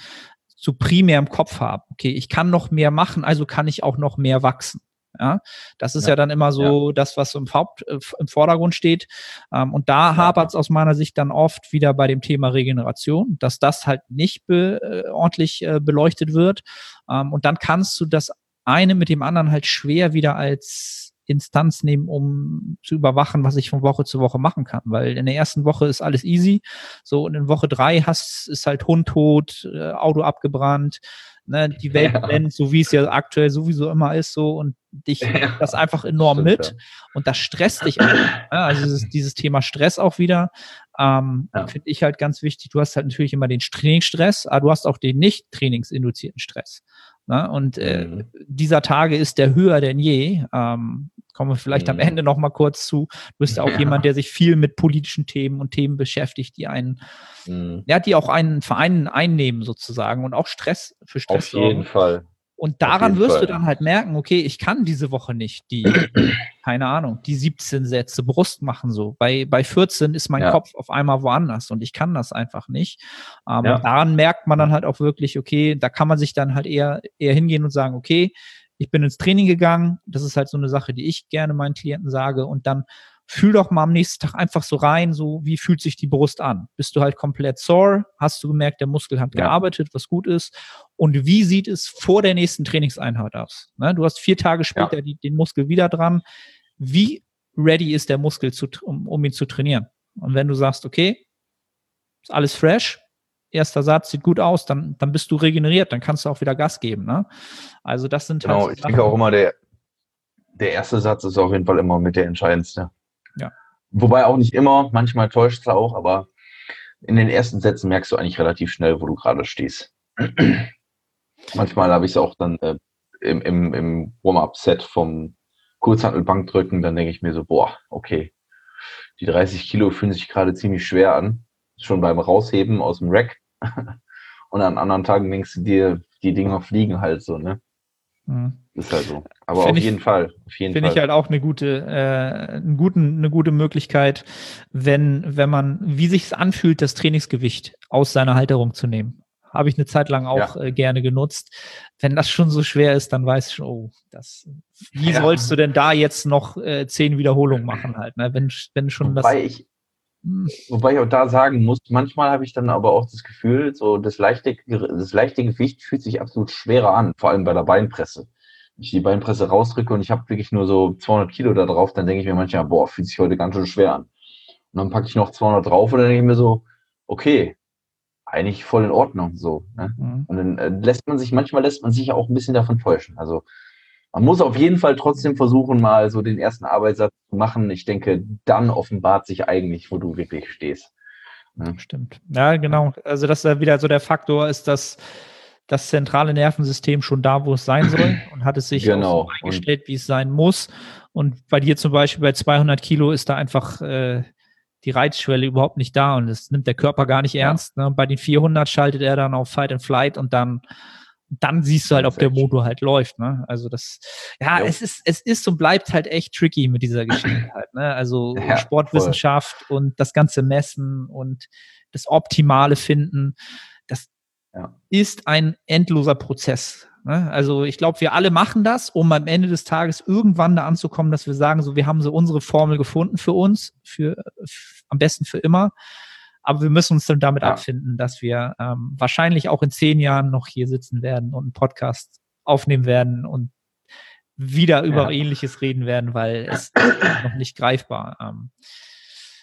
S3: zu primär im Kopf haben. Okay, ich kann noch mehr machen, also kann ich auch noch mehr wachsen. Ja, das ist ja, ja dann immer so ja. das, was im, Haupt, äh, im Vordergrund steht. Ähm, und da ja. hapert es aus meiner Sicht dann oft wieder bei dem Thema Regeneration, dass das halt nicht be, äh, ordentlich äh, beleuchtet wird. Ähm, und dann kannst du das eine mit dem anderen halt schwer wieder als Instanz nehmen, um zu überwachen, was ich von Woche zu Woche machen kann. Weil in der ersten Woche ist alles easy. So, und in Woche drei hast, ist halt Hund tot, Auto abgebrannt, ne, die Welt brennt, so wie es ja aktuell sowieso immer ist, so. Und dich das einfach enorm
S2: Stimmt,
S3: mit und das stresst dich auch. Ja, also dieses, dieses Thema Stress auch wieder, ähm,
S2: Ja.
S3: finde ich halt ganz wichtig. Du hast halt natürlich immer den Trainingsstress, aber du hast auch den nicht trainingsinduzierten Stress. Ne? Und äh,
S2: Mhm.
S3: dieser Tage ist der höher denn je. Ähm, kommen wir vielleicht am
S2: Mhm.
S3: Ende noch mal kurz zu. Du bist ja auch jemand, der sich viel mit politischen Themen und Themen beschäftigt, die einen,
S2: Mhm.
S3: ja, die auch einen Verein einnehmen sozusagen und auch Stress für Stress
S2: Auf jeden. Fall.
S3: Und daran wirst
S2: Fall.
S3: du dann halt merken, okay, ich kann diese Woche nicht die, keine Ahnung, die 17 Sätze Brust machen so. Bei, bei 14 ist mein
S2: Ja.
S3: Kopf auf einmal woanders und ich kann das einfach nicht. Ähm,
S2: Ja.
S3: daran merkt man dann halt auch wirklich, okay, da kann man sich dann halt eher, eher hingehen und sagen, okay, ich bin ins Training gegangen. Das ist halt so eine Sache, die ich gerne meinen Klienten sage. Und dann fühl doch mal am nächsten Tag einfach so rein, so wie fühlt sich die Brust an? Bist du halt komplett sore? Hast du gemerkt, der Muskel hat
S2: Ja.
S3: gearbeitet, was gut ist? Und wie sieht es vor der nächsten Trainingseinheit aus? Ne? Du hast vier Tage später die, den Muskel wieder dran. Wie ready ist der Muskel, zu, um, um ihn zu trainieren? Und wenn du sagst, okay, ist alles fresh, erster Satz sieht gut aus, dann, dann bist du regeneriert, dann kannst du auch wieder Gas geben. Ne? Also das sind
S2: Genau,
S3: so
S2: ich denke auch immer, der, der erste Satz ist auf jeden Fall immer mit der entscheidendste.
S3: Ja.
S2: Wobei auch nicht immer, manchmal täuscht es auch, aber in den ersten Sätzen merkst du eigentlich relativ schnell, wo du gerade stehst. manchmal habe ich es auch dann äh, im, im, im Warm-up-Set vom Kurzhantelbankdrücken, dann denke ich mir so, boah, okay, die 30 Kilo fühlen sich gerade ziemlich schwer an. Schon beim Rausheben aus dem Rack. Und an anderen Tagen denkst du dir, die Dinger fliegen halt so, ne?
S3: Mhm.
S2: Ist halt so. Aber
S3: Find
S2: auf
S3: ich-
S2: jeden Fall.
S3: Finde ich halt auch eine gute, äh, einen guten, eine gute Möglichkeit, wenn, wenn man, wie sich es anfühlt, das Trainingsgewicht aus seiner Halterung zu nehmen. Habe ich eine Zeit lang auch äh, gerne genutzt. Wenn das schon so schwer ist, dann weiß ich schon, oh, das, wie
S2: Ja.
S3: sollst du denn da jetzt noch äh, zehn Wiederholungen machen halt, ne? Wenn, wenn schon das.
S2: Wobei ich,
S3: Hm,
S2: wobei ich auch da sagen muss, manchmal habe ich dann aber auch das Gefühl, so das leichte, das leichte Gewicht fühlt sich absolut schwerer an, vor allem bei der Beinpresse. Wenn ich die Beinpresse rausdrücke und ich habe wirklich nur so 200 Kilo da drauf, dann denke ich mir manchmal, boah, fühlt sich heute ganz schön schwer an. Und dann packe ich noch 200 drauf und dann denke ich mir so, okay, eigentlich voll in Ordnung, so. Ne?
S3: hm.
S2: Und dann äh, lässt man sich, manchmal lässt man sich ja auch ein bisschen davon täuschen. Also man muss auf jeden Fall trotzdem versuchen, mal so den ersten Arbeitssatz zu machen. Ich denke, dann offenbart sich eigentlich, wo du wirklich stehst. Ne?
S3: Stimmt. Ja, genau. Also, dass da wieder so der Faktor ist, dass das zentrale Nervensystem schon da, wo es sein soll und hat es sich
S2: Genau.
S3: so eingestellt, wie es sein muss. Und bei dir zum Beispiel bei 200 Kilo ist da einfach äh, die Reizschwelle überhaupt nicht da und das nimmt der Körper gar nicht
S2: Ja.
S3: ernst. Ne? Bei den 400 schaltet er dann auf Fight and Flight und dann dann siehst du halt, ob der. Motor halt läuft. Ne? Also das, ja,
S2: Jo.
S3: es ist, es ist und bleibt halt echt tricky mit dieser Geschichte halt. Ne? Also
S2: Ja,
S3: Sportwissenschaft und das ganze Messen und das Optimale finden, das
S2: Ja.
S3: ist ein endloser Prozess. Ne? Also ich glaube, wir alle machen das, um am Ende des Tages irgendwann da anzukommen, dass wir sagen, so wir haben so unsere Formel gefunden für uns, für f- am besten für immer. Aber wir müssen uns dann damit
S2: Ja.
S3: abfinden, dass wir ähm, wahrscheinlich auch in zehn Jahren noch hier sitzen werden und einen Podcast aufnehmen werden und wieder über
S2: Ja.
S3: Ähnliches reden werden, weil es noch nicht greifbar. Ähm,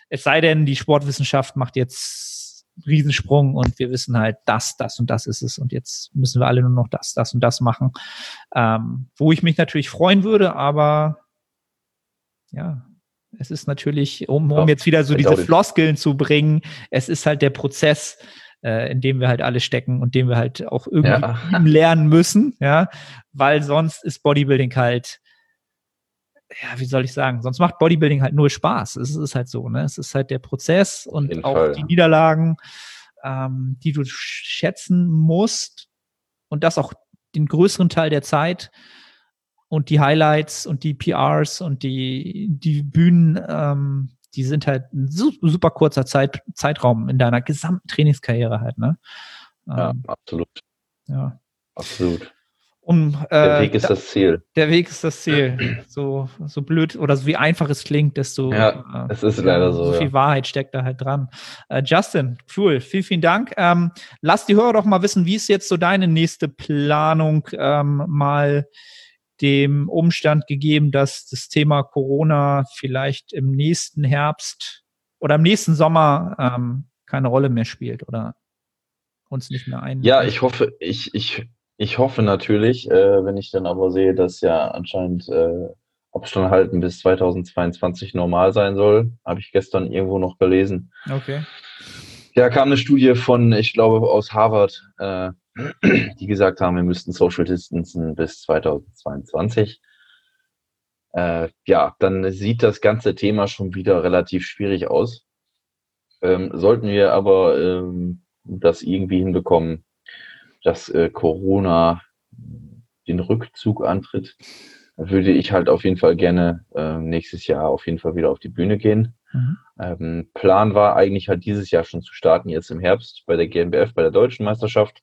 S3: es sei denn, die Sportwissenschaft macht jetzt Riesensprung und wir wissen halt, das, das und das ist es und jetzt müssen wir alle nur noch das, das und das machen. Ähm, wo ich mich natürlich freuen würde, aber ja, es ist natürlich, um, um jetzt wieder so diese Floskeln zu bringen, es ist halt der Prozess, äh, in dem wir halt alle stecken und den wir halt auch irgendwie
S2: Ja.
S3: lernen müssen, ja, weil sonst ist Bodybuilding halt, ja, wie soll ich sagen, sonst macht Bodybuilding halt nur Spaß. Es ist halt so, ne? Es ist halt der Prozess und auch
S2: Fall,
S3: die
S2: ja.
S3: Niederlagen, ähm, die du schätzen musst und das auch den größeren Teil der Zeit und die Highlights und die PRs und die, die Bühnen, ähm, die sind halt ein su- super kurzer Zeit, Zeitraum in deiner gesamten Trainingskarriere halt, ne?
S2: Ja,
S3: Ähm,
S2: absolut.
S3: ja.
S2: Absolut.
S3: Um,
S2: Der
S3: äh,
S2: Weg ist
S3: da-
S2: das Ziel.
S3: der Weg ist das Ziel. So, so blöd oder so wie einfach es klingt, desto
S2: Ja,
S3: äh,
S2: es ist leider so,
S3: so
S2: ja.
S3: viel Wahrheit steckt da halt dran. Äh, Justin, cool, vielen, vielen Dank. Ähm, lass die Hörer doch mal wissen, wie ist jetzt so deine nächste Planung ähm, mal dem Umstand gegeben, dass das Thema Corona vielleicht im nächsten Herbst oder im nächsten Sommer ähm, keine Rolle mehr spielt oder uns nicht mehr ein.
S2: Ja, ich hoffe, ich, ich, Ich hoffe natürlich, äh, wenn ich dann aber sehe, dass ja anscheinend äh, Abstand halten bis 2022 normal sein soll, habe ich gestern irgendwo noch gelesen.
S3: Okay.
S2: Ja, kam eine Studie von, ich glaube, aus Harvard, äh, die gesagt haben, wir müssten Social Distancen bis 2022. Äh, ja, dann sieht das ganze Thema schon wieder relativ schwierig aus. Ähm, sollten wir aber ähm, das irgendwie hinbekommen, dass äh, Corona den Rückzug antritt, würde ich halt auf jeden Fall gerne äh, nächstes Jahr auf jeden Fall wieder auf die Bühne gehen. Mhm. Ähm, Plan war eigentlich halt dieses Jahr schon zu starten, jetzt im Herbst bei der GmbF, bei der deutschen Meisterschaft.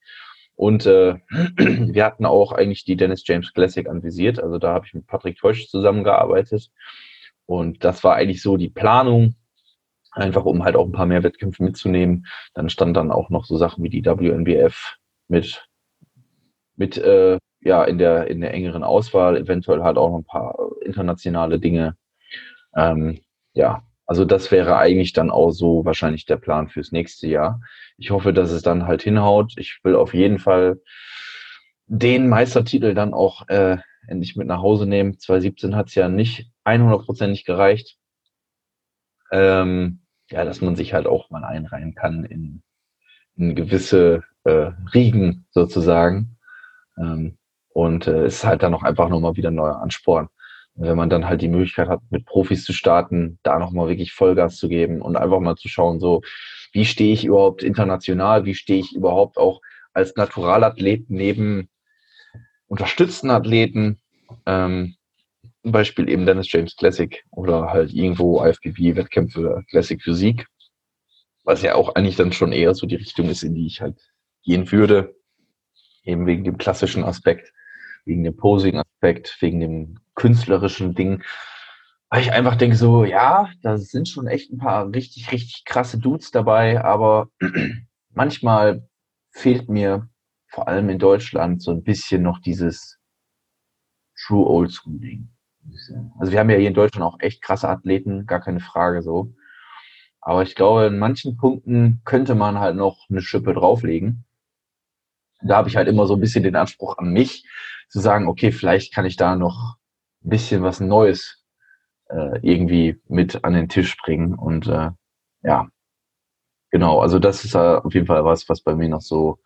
S2: Und äh, wir hatten auch eigentlich die Dennis James Classic anvisiert. Also da habe ich mit Patrick Teusch zusammengearbeitet. Und das war eigentlich so die Planung, einfach um halt auch ein paar mehr Wettkämpfe mitzunehmen. Dann stand dann auch noch so Sachen wie die WNBF mit, mit äh, ja, in der, in der engeren Auswahl, eventuell halt auch noch ein paar internationale Dinge. Ähm, ja, also das wäre eigentlich dann auch so wahrscheinlich der Plan fürs nächste Jahr. Ich hoffe, dass es dann halt hinhaut. Ich will auf jeden Fall den Meistertitel dann auch äh, endlich mit nach Hause nehmen. 2017 hat es ja nicht 100%ig gereicht. Ähm, ja, dass man sich halt auch mal einreihen kann in, in gewisse äh, Riegen sozusagen. Ähm, und äh, ist halt dann auch einfach nochmal wieder ein neuer Ansporn wenn man dann halt die Möglichkeit hat, mit Profis zu starten, da nochmal wirklich Vollgas zu geben und einfach mal zu schauen, so, wie stehe ich überhaupt international, wie stehe ich überhaupt auch als Naturalathlet neben unterstützten Athleten, ähm, zum Beispiel eben Dennis James Classic oder halt irgendwo IFBB-Wettkämpfe Classic Physik, was ja auch eigentlich dann schon eher so die Richtung ist, in die ich halt gehen würde, eben wegen dem klassischen Aspekt, wegen dem Posing-Aspekt, wegen dem künstlerischen Ding, weil ich einfach denke so, ja, da sind schon echt ein paar richtig, richtig krasse Dudes dabei, aber manchmal fehlt mir vor allem in Deutschland so ein bisschen noch dieses True Old School Ding. Also wir haben ja hier in Deutschland auch echt krasse Athleten, gar keine Frage so. Aber ich glaube, in manchen Punkten könnte man halt noch eine Schippe drauflegen. Da habe ich halt immer so ein bisschen den Anspruch an mich, zu sagen, okay, vielleicht kann ich da noch ein bisschen was Neues äh, irgendwie mit an den Tisch bringen. Und äh, ja, genau, also das ist äh, auf jeden Fall was, was bei mir noch so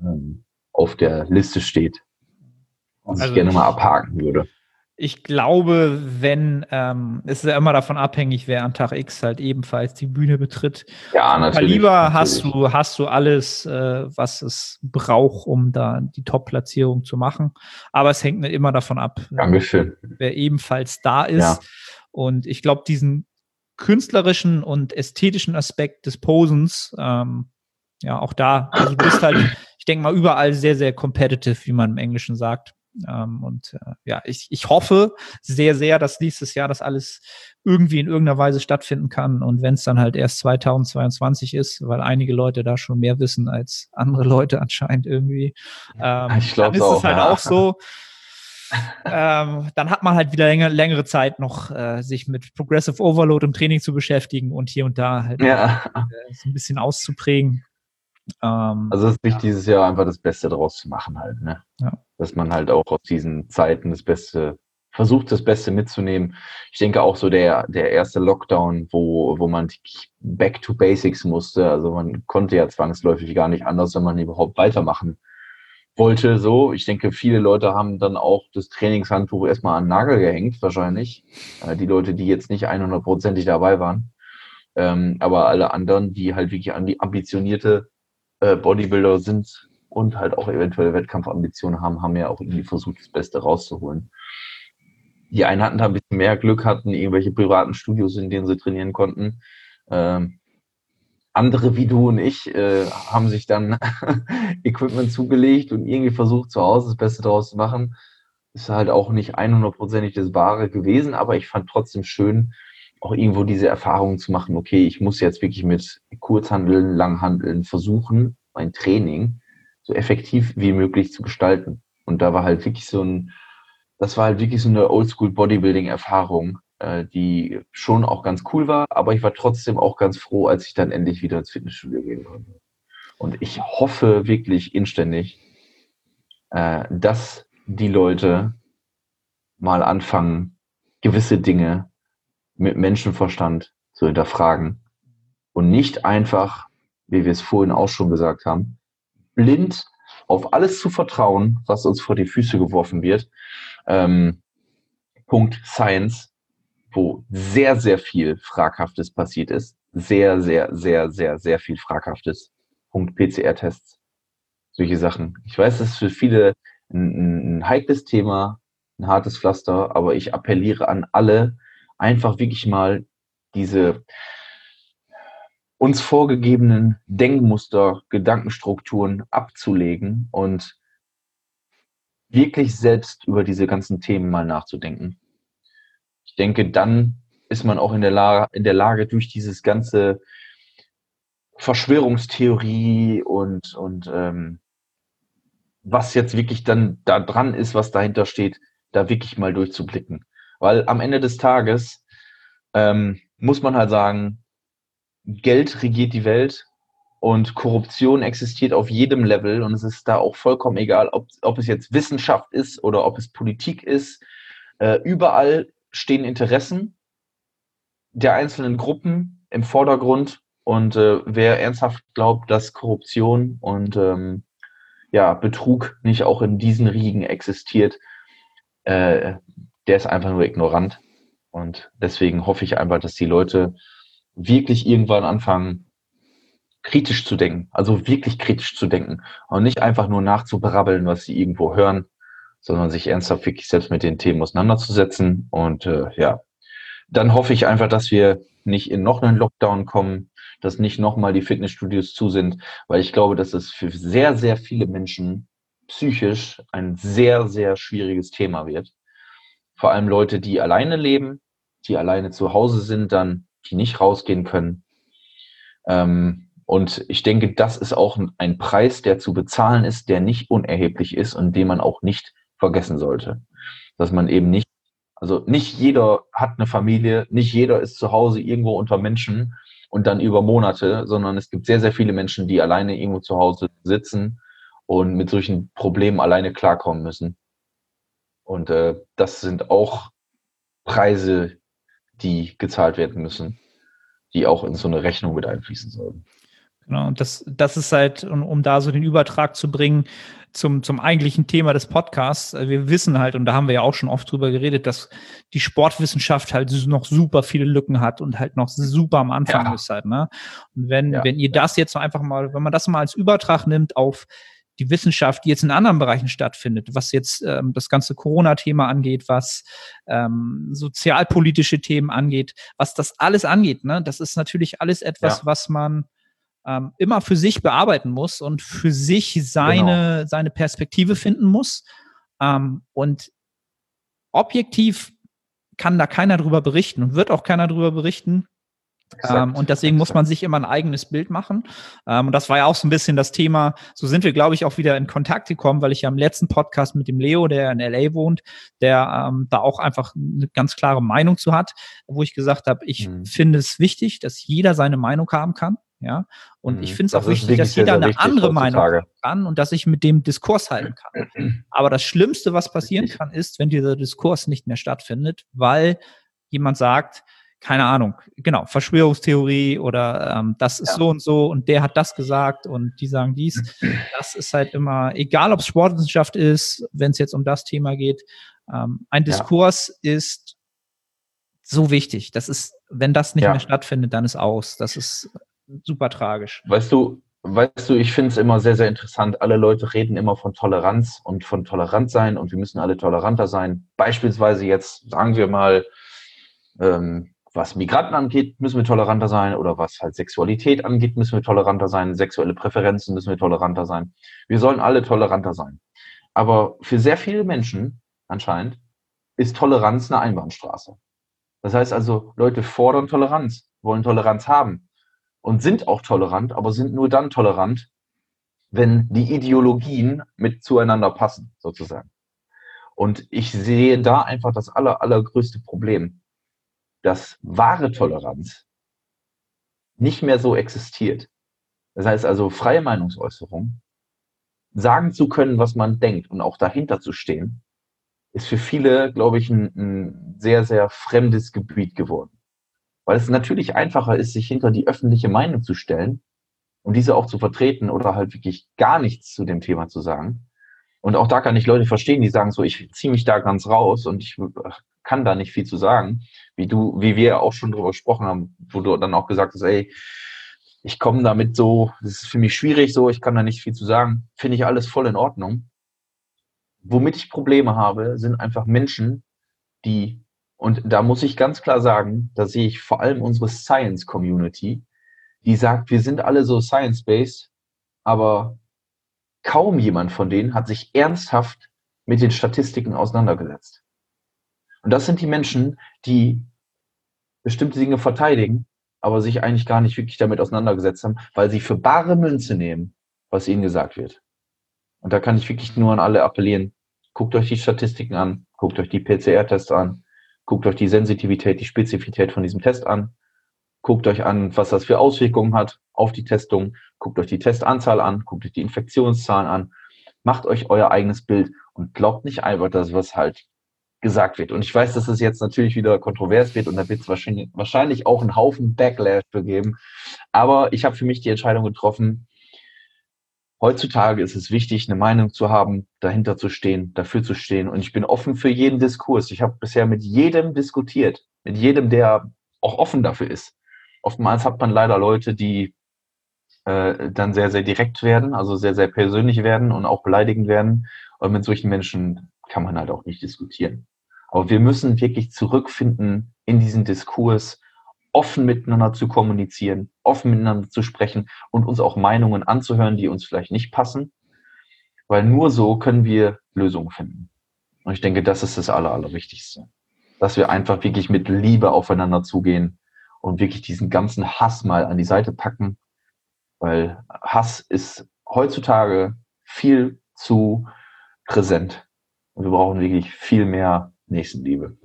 S2: ähm, auf der Liste steht, was also ich gerne mal abhaken würde.
S3: Ich glaube, wenn, ähm, es ist ja immer davon abhängig, wer an Tag X halt ebenfalls die Bühne betritt.
S2: Ja, natürlich.
S3: Lieber hast du, hast du alles, äh, was es braucht, um da die Top-Platzierung zu machen. Aber es hängt nicht immer davon ab,
S2: Dankeschön.
S3: wer ebenfalls da ist. Ja. Und ich glaube, diesen künstlerischen und ästhetischen Aspekt des Posens, ähm, ja, auch da, also du bist halt, ich denke mal, überall sehr, sehr competitive, wie man im Englischen sagt. Ähm, und äh, ja, ich, ich hoffe sehr, sehr, dass nächstes Jahr das alles irgendwie in irgendeiner Weise stattfinden kann. Und wenn es dann halt erst 2022 ist, weil einige Leute da schon mehr wissen als andere Leute anscheinend irgendwie, ähm,
S2: ich dann
S3: ist
S2: auch,
S3: es halt
S2: ja.
S3: auch so. ähm, dann hat man halt wieder länger, längere Zeit noch, äh, sich mit Progressive Overload im Training zu beschäftigen und hier und da halt
S2: ja.
S3: äh, so ein bisschen auszuprägen. Ähm,
S2: also es ist wichtig,
S3: ja.
S2: dieses Jahr einfach das Beste draus zu machen halt, ne?
S3: Ja.
S2: Dass man halt auch aus diesen Zeiten das Beste, versucht das Beste mitzunehmen. Ich denke auch so der, der erste Lockdown, wo, wo man back to basics musste. Also man konnte ja zwangsläufig gar nicht anders, wenn man überhaupt weitermachen wollte. So, ich denke, viele Leute haben dann auch das Trainingshandtuch erstmal an den Nagel gehängt, wahrscheinlich. Äh, die Leute, die jetzt nicht 100%ig dabei waren. Ähm, aber alle anderen, die halt wirklich ambitionierte äh, Bodybuilder sind und halt auch eventuell Wettkampfambitionen haben, haben ja auch irgendwie versucht, das Beste rauszuholen. Die einen hatten da ein bisschen mehr Glück, hatten irgendwelche privaten Studios, in denen sie trainieren konnten. Ähm, andere wie du und ich äh, haben sich dann Equipment zugelegt und irgendwie versucht, zu Hause das Beste daraus zu machen. Ist halt auch nicht 100%ig das Wahre gewesen, aber ich fand trotzdem schön, auch irgendwo diese Erfahrung zu machen, okay, ich muss jetzt wirklich mit Kurzhandeln, Langhandeln versuchen, mein Training so effektiv wie möglich zu gestalten. Und da war halt wirklich so ein, das war halt wirklich so eine Oldschool Bodybuilding-Erfahrung, äh, die schon auch ganz cool war, aber ich war trotzdem auch ganz froh, als ich dann endlich wieder ins Fitnessstudio gehen konnte. Und ich hoffe wirklich inständig, äh, dass die Leute mal anfangen, gewisse Dinge mit Menschenverstand zu hinterfragen und nicht einfach, wie wir es vorhin auch schon gesagt haben, blind auf alles zu vertrauen, was uns vor die Füße geworfen wird. Ähm, Punkt Science, wo sehr, sehr viel Fraghaftes passiert ist. Sehr, sehr, sehr, sehr, sehr viel Fraghaftes. Punkt PCR-Tests. Solche Sachen. Ich weiß, das ist für viele ein, ein heikles Thema, ein hartes Pflaster, aber ich appelliere an alle, einfach wirklich mal diese uns vorgegebenen Denkmuster, Gedankenstrukturen abzulegen und wirklich selbst über diese ganzen Themen mal nachzudenken. Ich denke, dann ist man auch in der Lage, in der Lage durch dieses ganze Verschwörungstheorie und, und ähm, was jetzt wirklich dann da dran ist, was dahinter steht, da wirklich mal durchzublicken. Weil am Ende des Tages ähm, muss man halt sagen, Geld regiert die Welt und Korruption existiert auf jedem Level und es ist da auch vollkommen egal, ob, ob es jetzt Wissenschaft ist oder ob es Politik ist. Äh, überall stehen Interessen der einzelnen Gruppen im Vordergrund und äh, wer ernsthaft glaubt, dass Korruption und ähm, ja, Betrug nicht auch in diesen Riegen existiert, äh, der ist einfach nur ignorant. Und deswegen hoffe ich einfach, dass die Leute wirklich irgendwann anfangen, kritisch zu denken, also wirklich kritisch zu denken und nicht einfach nur nachzubrabbeln, was sie irgendwo hören, sondern sich ernsthaft wirklich selbst mit den Themen auseinanderzusetzen. Und äh, ja, dann hoffe ich einfach, dass wir nicht in noch einen Lockdown kommen, dass nicht nochmal die Fitnessstudios zu sind, weil ich glaube, dass es für sehr, sehr viele Menschen psychisch ein sehr, sehr schwieriges Thema wird. Vor allem Leute, die alleine leben, die alleine zu Hause sind, dann die nicht rausgehen können. Ähm, und ich denke, das ist auch ein Preis, der zu bezahlen ist, der nicht unerheblich ist und den man auch nicht vergessen sollte. Dass man eben nicht, also nicht jeder hat eine Familie, nicht jeder ist zu Hause irgendwo unter Menschen und dann über Monate, sondern es gibt sehr, sehr viele Menschen, die alleine irgendwo zu Hause sitzen und mit solchen Problemen alleine klarkommen müssen. Und äh, das sind auch Preise, die gezahlt werden müssen, die auch in so eine Rechnung mit einfließen sollen.
S3: Genau, und das, das ist halt, um, um da so den Übertrag zu bringen zum, zum eigentlichen Thema des Podcasts. Äh, wir wissen halt, und da haben wir ja auch schon oft drüber geredet, dass die Sportwissenschaft halt noch super viele Lücken hat und halt noch super am Anfang ja. ist halt, ne? Und wenn, ja. wenn ihr das jetzt einfach mal, wenn man das mal als Übertrag nimmt auf die Wissenschaft, die jetzt in anderen Bereichen stattfindet, was jetzt ähm, das ganze Corona-Thema angeht, was ähm, sozialpolitische Themen angeht, was das alles angeht, ne, das ist natürlich alles etwas, ja. was man ähm, immer für sich bearbeiten muss und für sich seine, genau. seine Perspektive finden muss. Ähm, und objektiv kann da keiner drüber berichten und wird auch keiner drüber berichten, ähm, und deswegen muss man sich immer ein eigenes Bild machen. Ähm, und das war ja auch so ein bisschen das Thema. So sind wir, glaube ich, auch wieder in Kontakt gekommen, weil ich ja im letzten Podcast mit dem Leo, der in LA wohnt, der ähm, da auch einfach eine ganz klare Meinung zu hat, wo ich gesagt habe, ich mhm. finde es wichtig, dass jeder seine Meinung haben kann. Ja, und mhm. ich finde es auch wichtig, dass jeder eine andere Meinung haben kann und dass ich mit dem Diskurs halten kann. Aber das Schlimmste, was passieren kann, ist, wenn dieser Diskurs nicht mehr stattfindet, weil jemand sagt, keine Ahnung, genau, Verschwörungstheorie oder ähm, das ist ja. so und so und der hat das gesagt und die sagen dies. Das ist halt immer, egal ob es Sportwissenschaft ist, wenn es jetzt um das Thema geht, ähm, ein Diskurs ja. ist so wichtig. Das ist, wenn das nicht ja. mehr stattfindet, dann ist aus. Das ist super tragisch.
S2: Weißt du, weißt du, ich finde es immer sehr, sehr interessant. Alle Leute reden immer von Toleranz und von tolerant sein und wir müssen alle toleranter sein. Beispielsweise jetzt, sagen wir mal, ähm, was Migranten angeht, müssen wir toleranter sein oder was halt Sexualität angeht, müssen wir toleranter sein, sexuelle Präferenzen müssen wir toleranter sein. Wir sollen alle toleranter sein. Aber für sehr viele Menschen anscheinend ist Toleranz eine Einbahnstraße. Das heißt also, Leute fordern Toleranz, wollen Toleranz haben und sind auch tolerant, aber sind nur dann tolerant, wenn die Ideologien mit zueinander passen, sozusagen. Und ich sehe da einfach das aller, allergrößte Problem dass wahre Toleranz nicht mehr so existiert. Das heißt also, freie Meinungsäußerung sagen zu können, was man denkt und auch dahinter zu stehen, ist für viele, glaube ich, ein, ein sehr, sehr fremdes Gebiet geworden. Weil es natürlich einfacher ist, sich hinter die öffentliche Meinung zu stellen und diese auch zu vertreten oder halt wirklich gar nichts zu dem Thema zu sagen. Und auch da kann ich Leute verstehen, die sagen so, ich ziehe mich da ganz raus und ich kann da nicht viel zu sagen, wie du, wie wir auch schon drüber gesprochen haben, wo du dann auch gesagt hast, ey, ich komme damit so, das ist für mich schwierig so, ich kann da nicht viel zu sagen, finde ich alles voll in Ordnung. Womit ich Probleme habe, sind einfach Menschen, die, und da muss ich ganz klar sagen, da sehe ich vor allem unsere Science Community, die sagt, wir sind alle so science-based, aber kaum jemand von denen hat sich ernsthaft mit den Statistiken auseinandergesetzt. Und das sind die Menschen, die bestimmte Dinge verteidigen, aber sich eigentlich gar nicht wirklich damit auseinandergesetzt haben, weil sie für bare Münze nehmen, was ihnen gesagt wird. Und da kann ich wirklich nur an alle appellieren. Guckt euch die Statistiken an, guckt euch die PCR-Tests an, guckt euch die Sensitivität, die Spezifität von diesem Test an, guckt euch an, was das für Auswirkungen hat auf die Testung, guckt euch die Testanzahl an, guckt euch die Infektionszahlen an, macht euch euer eigenes Bild und glaubt nicht einfach, dass was halt gesagt wird. Und ich weiß, dass es jetzt natürlich wieder kontrovers wird und da wird es wahrscheinlich, wahrscheinlich auch einen Haufen Backlash begeben. Aber ich habe für mich die Entscheidung getroffen, heutzutage ist es wichtig, eine Meinung zu haben, dahinter zu stehen, dafür zu stehen. Und ich bin offen für jeden Diskurs. Ich habe bisher mit jedem diskutiert, mit jedem, der auch offen dafür ist. Oftmals hat man leider Leute, die äh, dann sehr, sehr direkt werden, also sehr, sehr persönlich werden und auch beleidigend werden. Und mit solchen Menschen kann man halt auch nicht diskutieren. Aber wir müssen wirklich zurückfinden in diesen Diskurs, offen miteinander zu kommunizieren, offen miteinander zu sprechen und uns auch Meinungen anzuhören, die uns vielleicht nicht passen, weil nur so können wir Lösungen finden. Und ich denke, das ist das Aller, Allerwichtigste. Dass wir einfach wirklich mit Liebe aufeinander zugehen und wirklich diesen ganzen Hass mal an die Seite packen, weil Hass ist heutzutage viel zu präsent. Und wir brauchen wirklich viel mehr Nächstenliebe.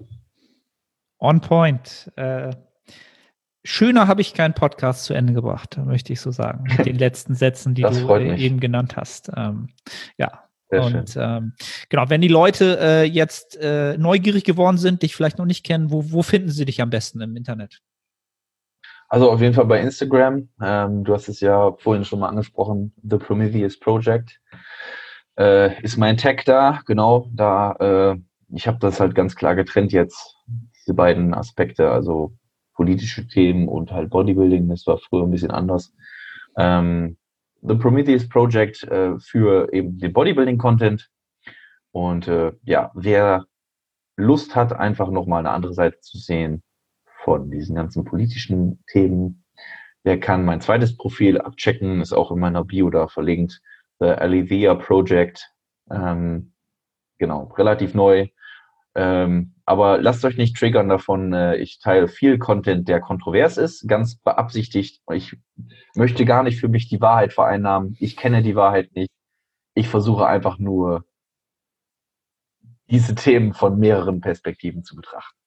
S3: On point. Äh, schöner habe ich keinen Podcast zu Ende gebracht, möchte ich so sagen. Mit den letzten Sätzen, die du äh, eben genannt hast. Ähm, ja. Sehr und ähm, genau, wenn die Leute äh, jetzt äh, neugierig geworden sind, dich vielleicht noch nicht kennen, wo, wo finden sie dich am besten im Internet?
S2: Also auf jeden Fall bei Instagram. Ähm, du hast es ja vorhin schon mal angesprochen, The Prometheus Project äh, ist mein Tag da, genau, da, äh, ich habe das halt ganz klar getrennt jetzt, diese beiden Aspekte, also politische Themen und halt Bodybuilding, das war früher ein bisschen anders. Ähm, The Prometheus Project äh, für eben den Bodybuilding-Content. Und äh, ja, wer Lust hat, einfach nochmal eine andere Seite zu sehen von diesen ganzen politischen Themen, der kann mein zweites Profil abchecken, ist auch in meiner Bio da verlinkt. The Alivia Project. Ähm, genau, relativ neu. Ähm, aber lasst euch nicht triggern davon, äh, ich teile viel Content, der kontrovers ist, ganz beabsichtigt. Ich möchte gar nicht für mich die Wahrheit vereinnahmen. Ich kenne die Wahrheit nicht. Ich versuche einfach nur, diese Themen von mehreren Perspektiven zu betrachten.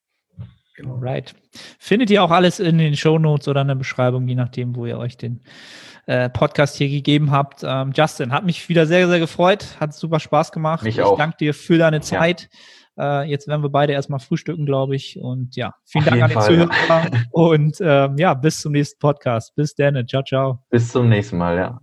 S3: Genau. Right. Findet ihr auch alles in den Show Notes oder in der Beschreibung, je nachdem, wo ihr euch den äh, Podcast hier gegeben habt. Ähm, Justin, hat mich wieder sehr, sehr gefreut. Hat super Spaß gemacht.
S2: Mich ich auch.
S3: danke dir für deine Zeit. Ja. Äh, jetzt werden wir beide erstmal frühstücken, glaube ich. Und ja, vielen Auf Dank an die Zuhörer. Ja. Und ähm, ja, bis zum nächsten Podcast. Bis dann. Ciao, ciao.
S2: Bis zum nächsten Mal, ja.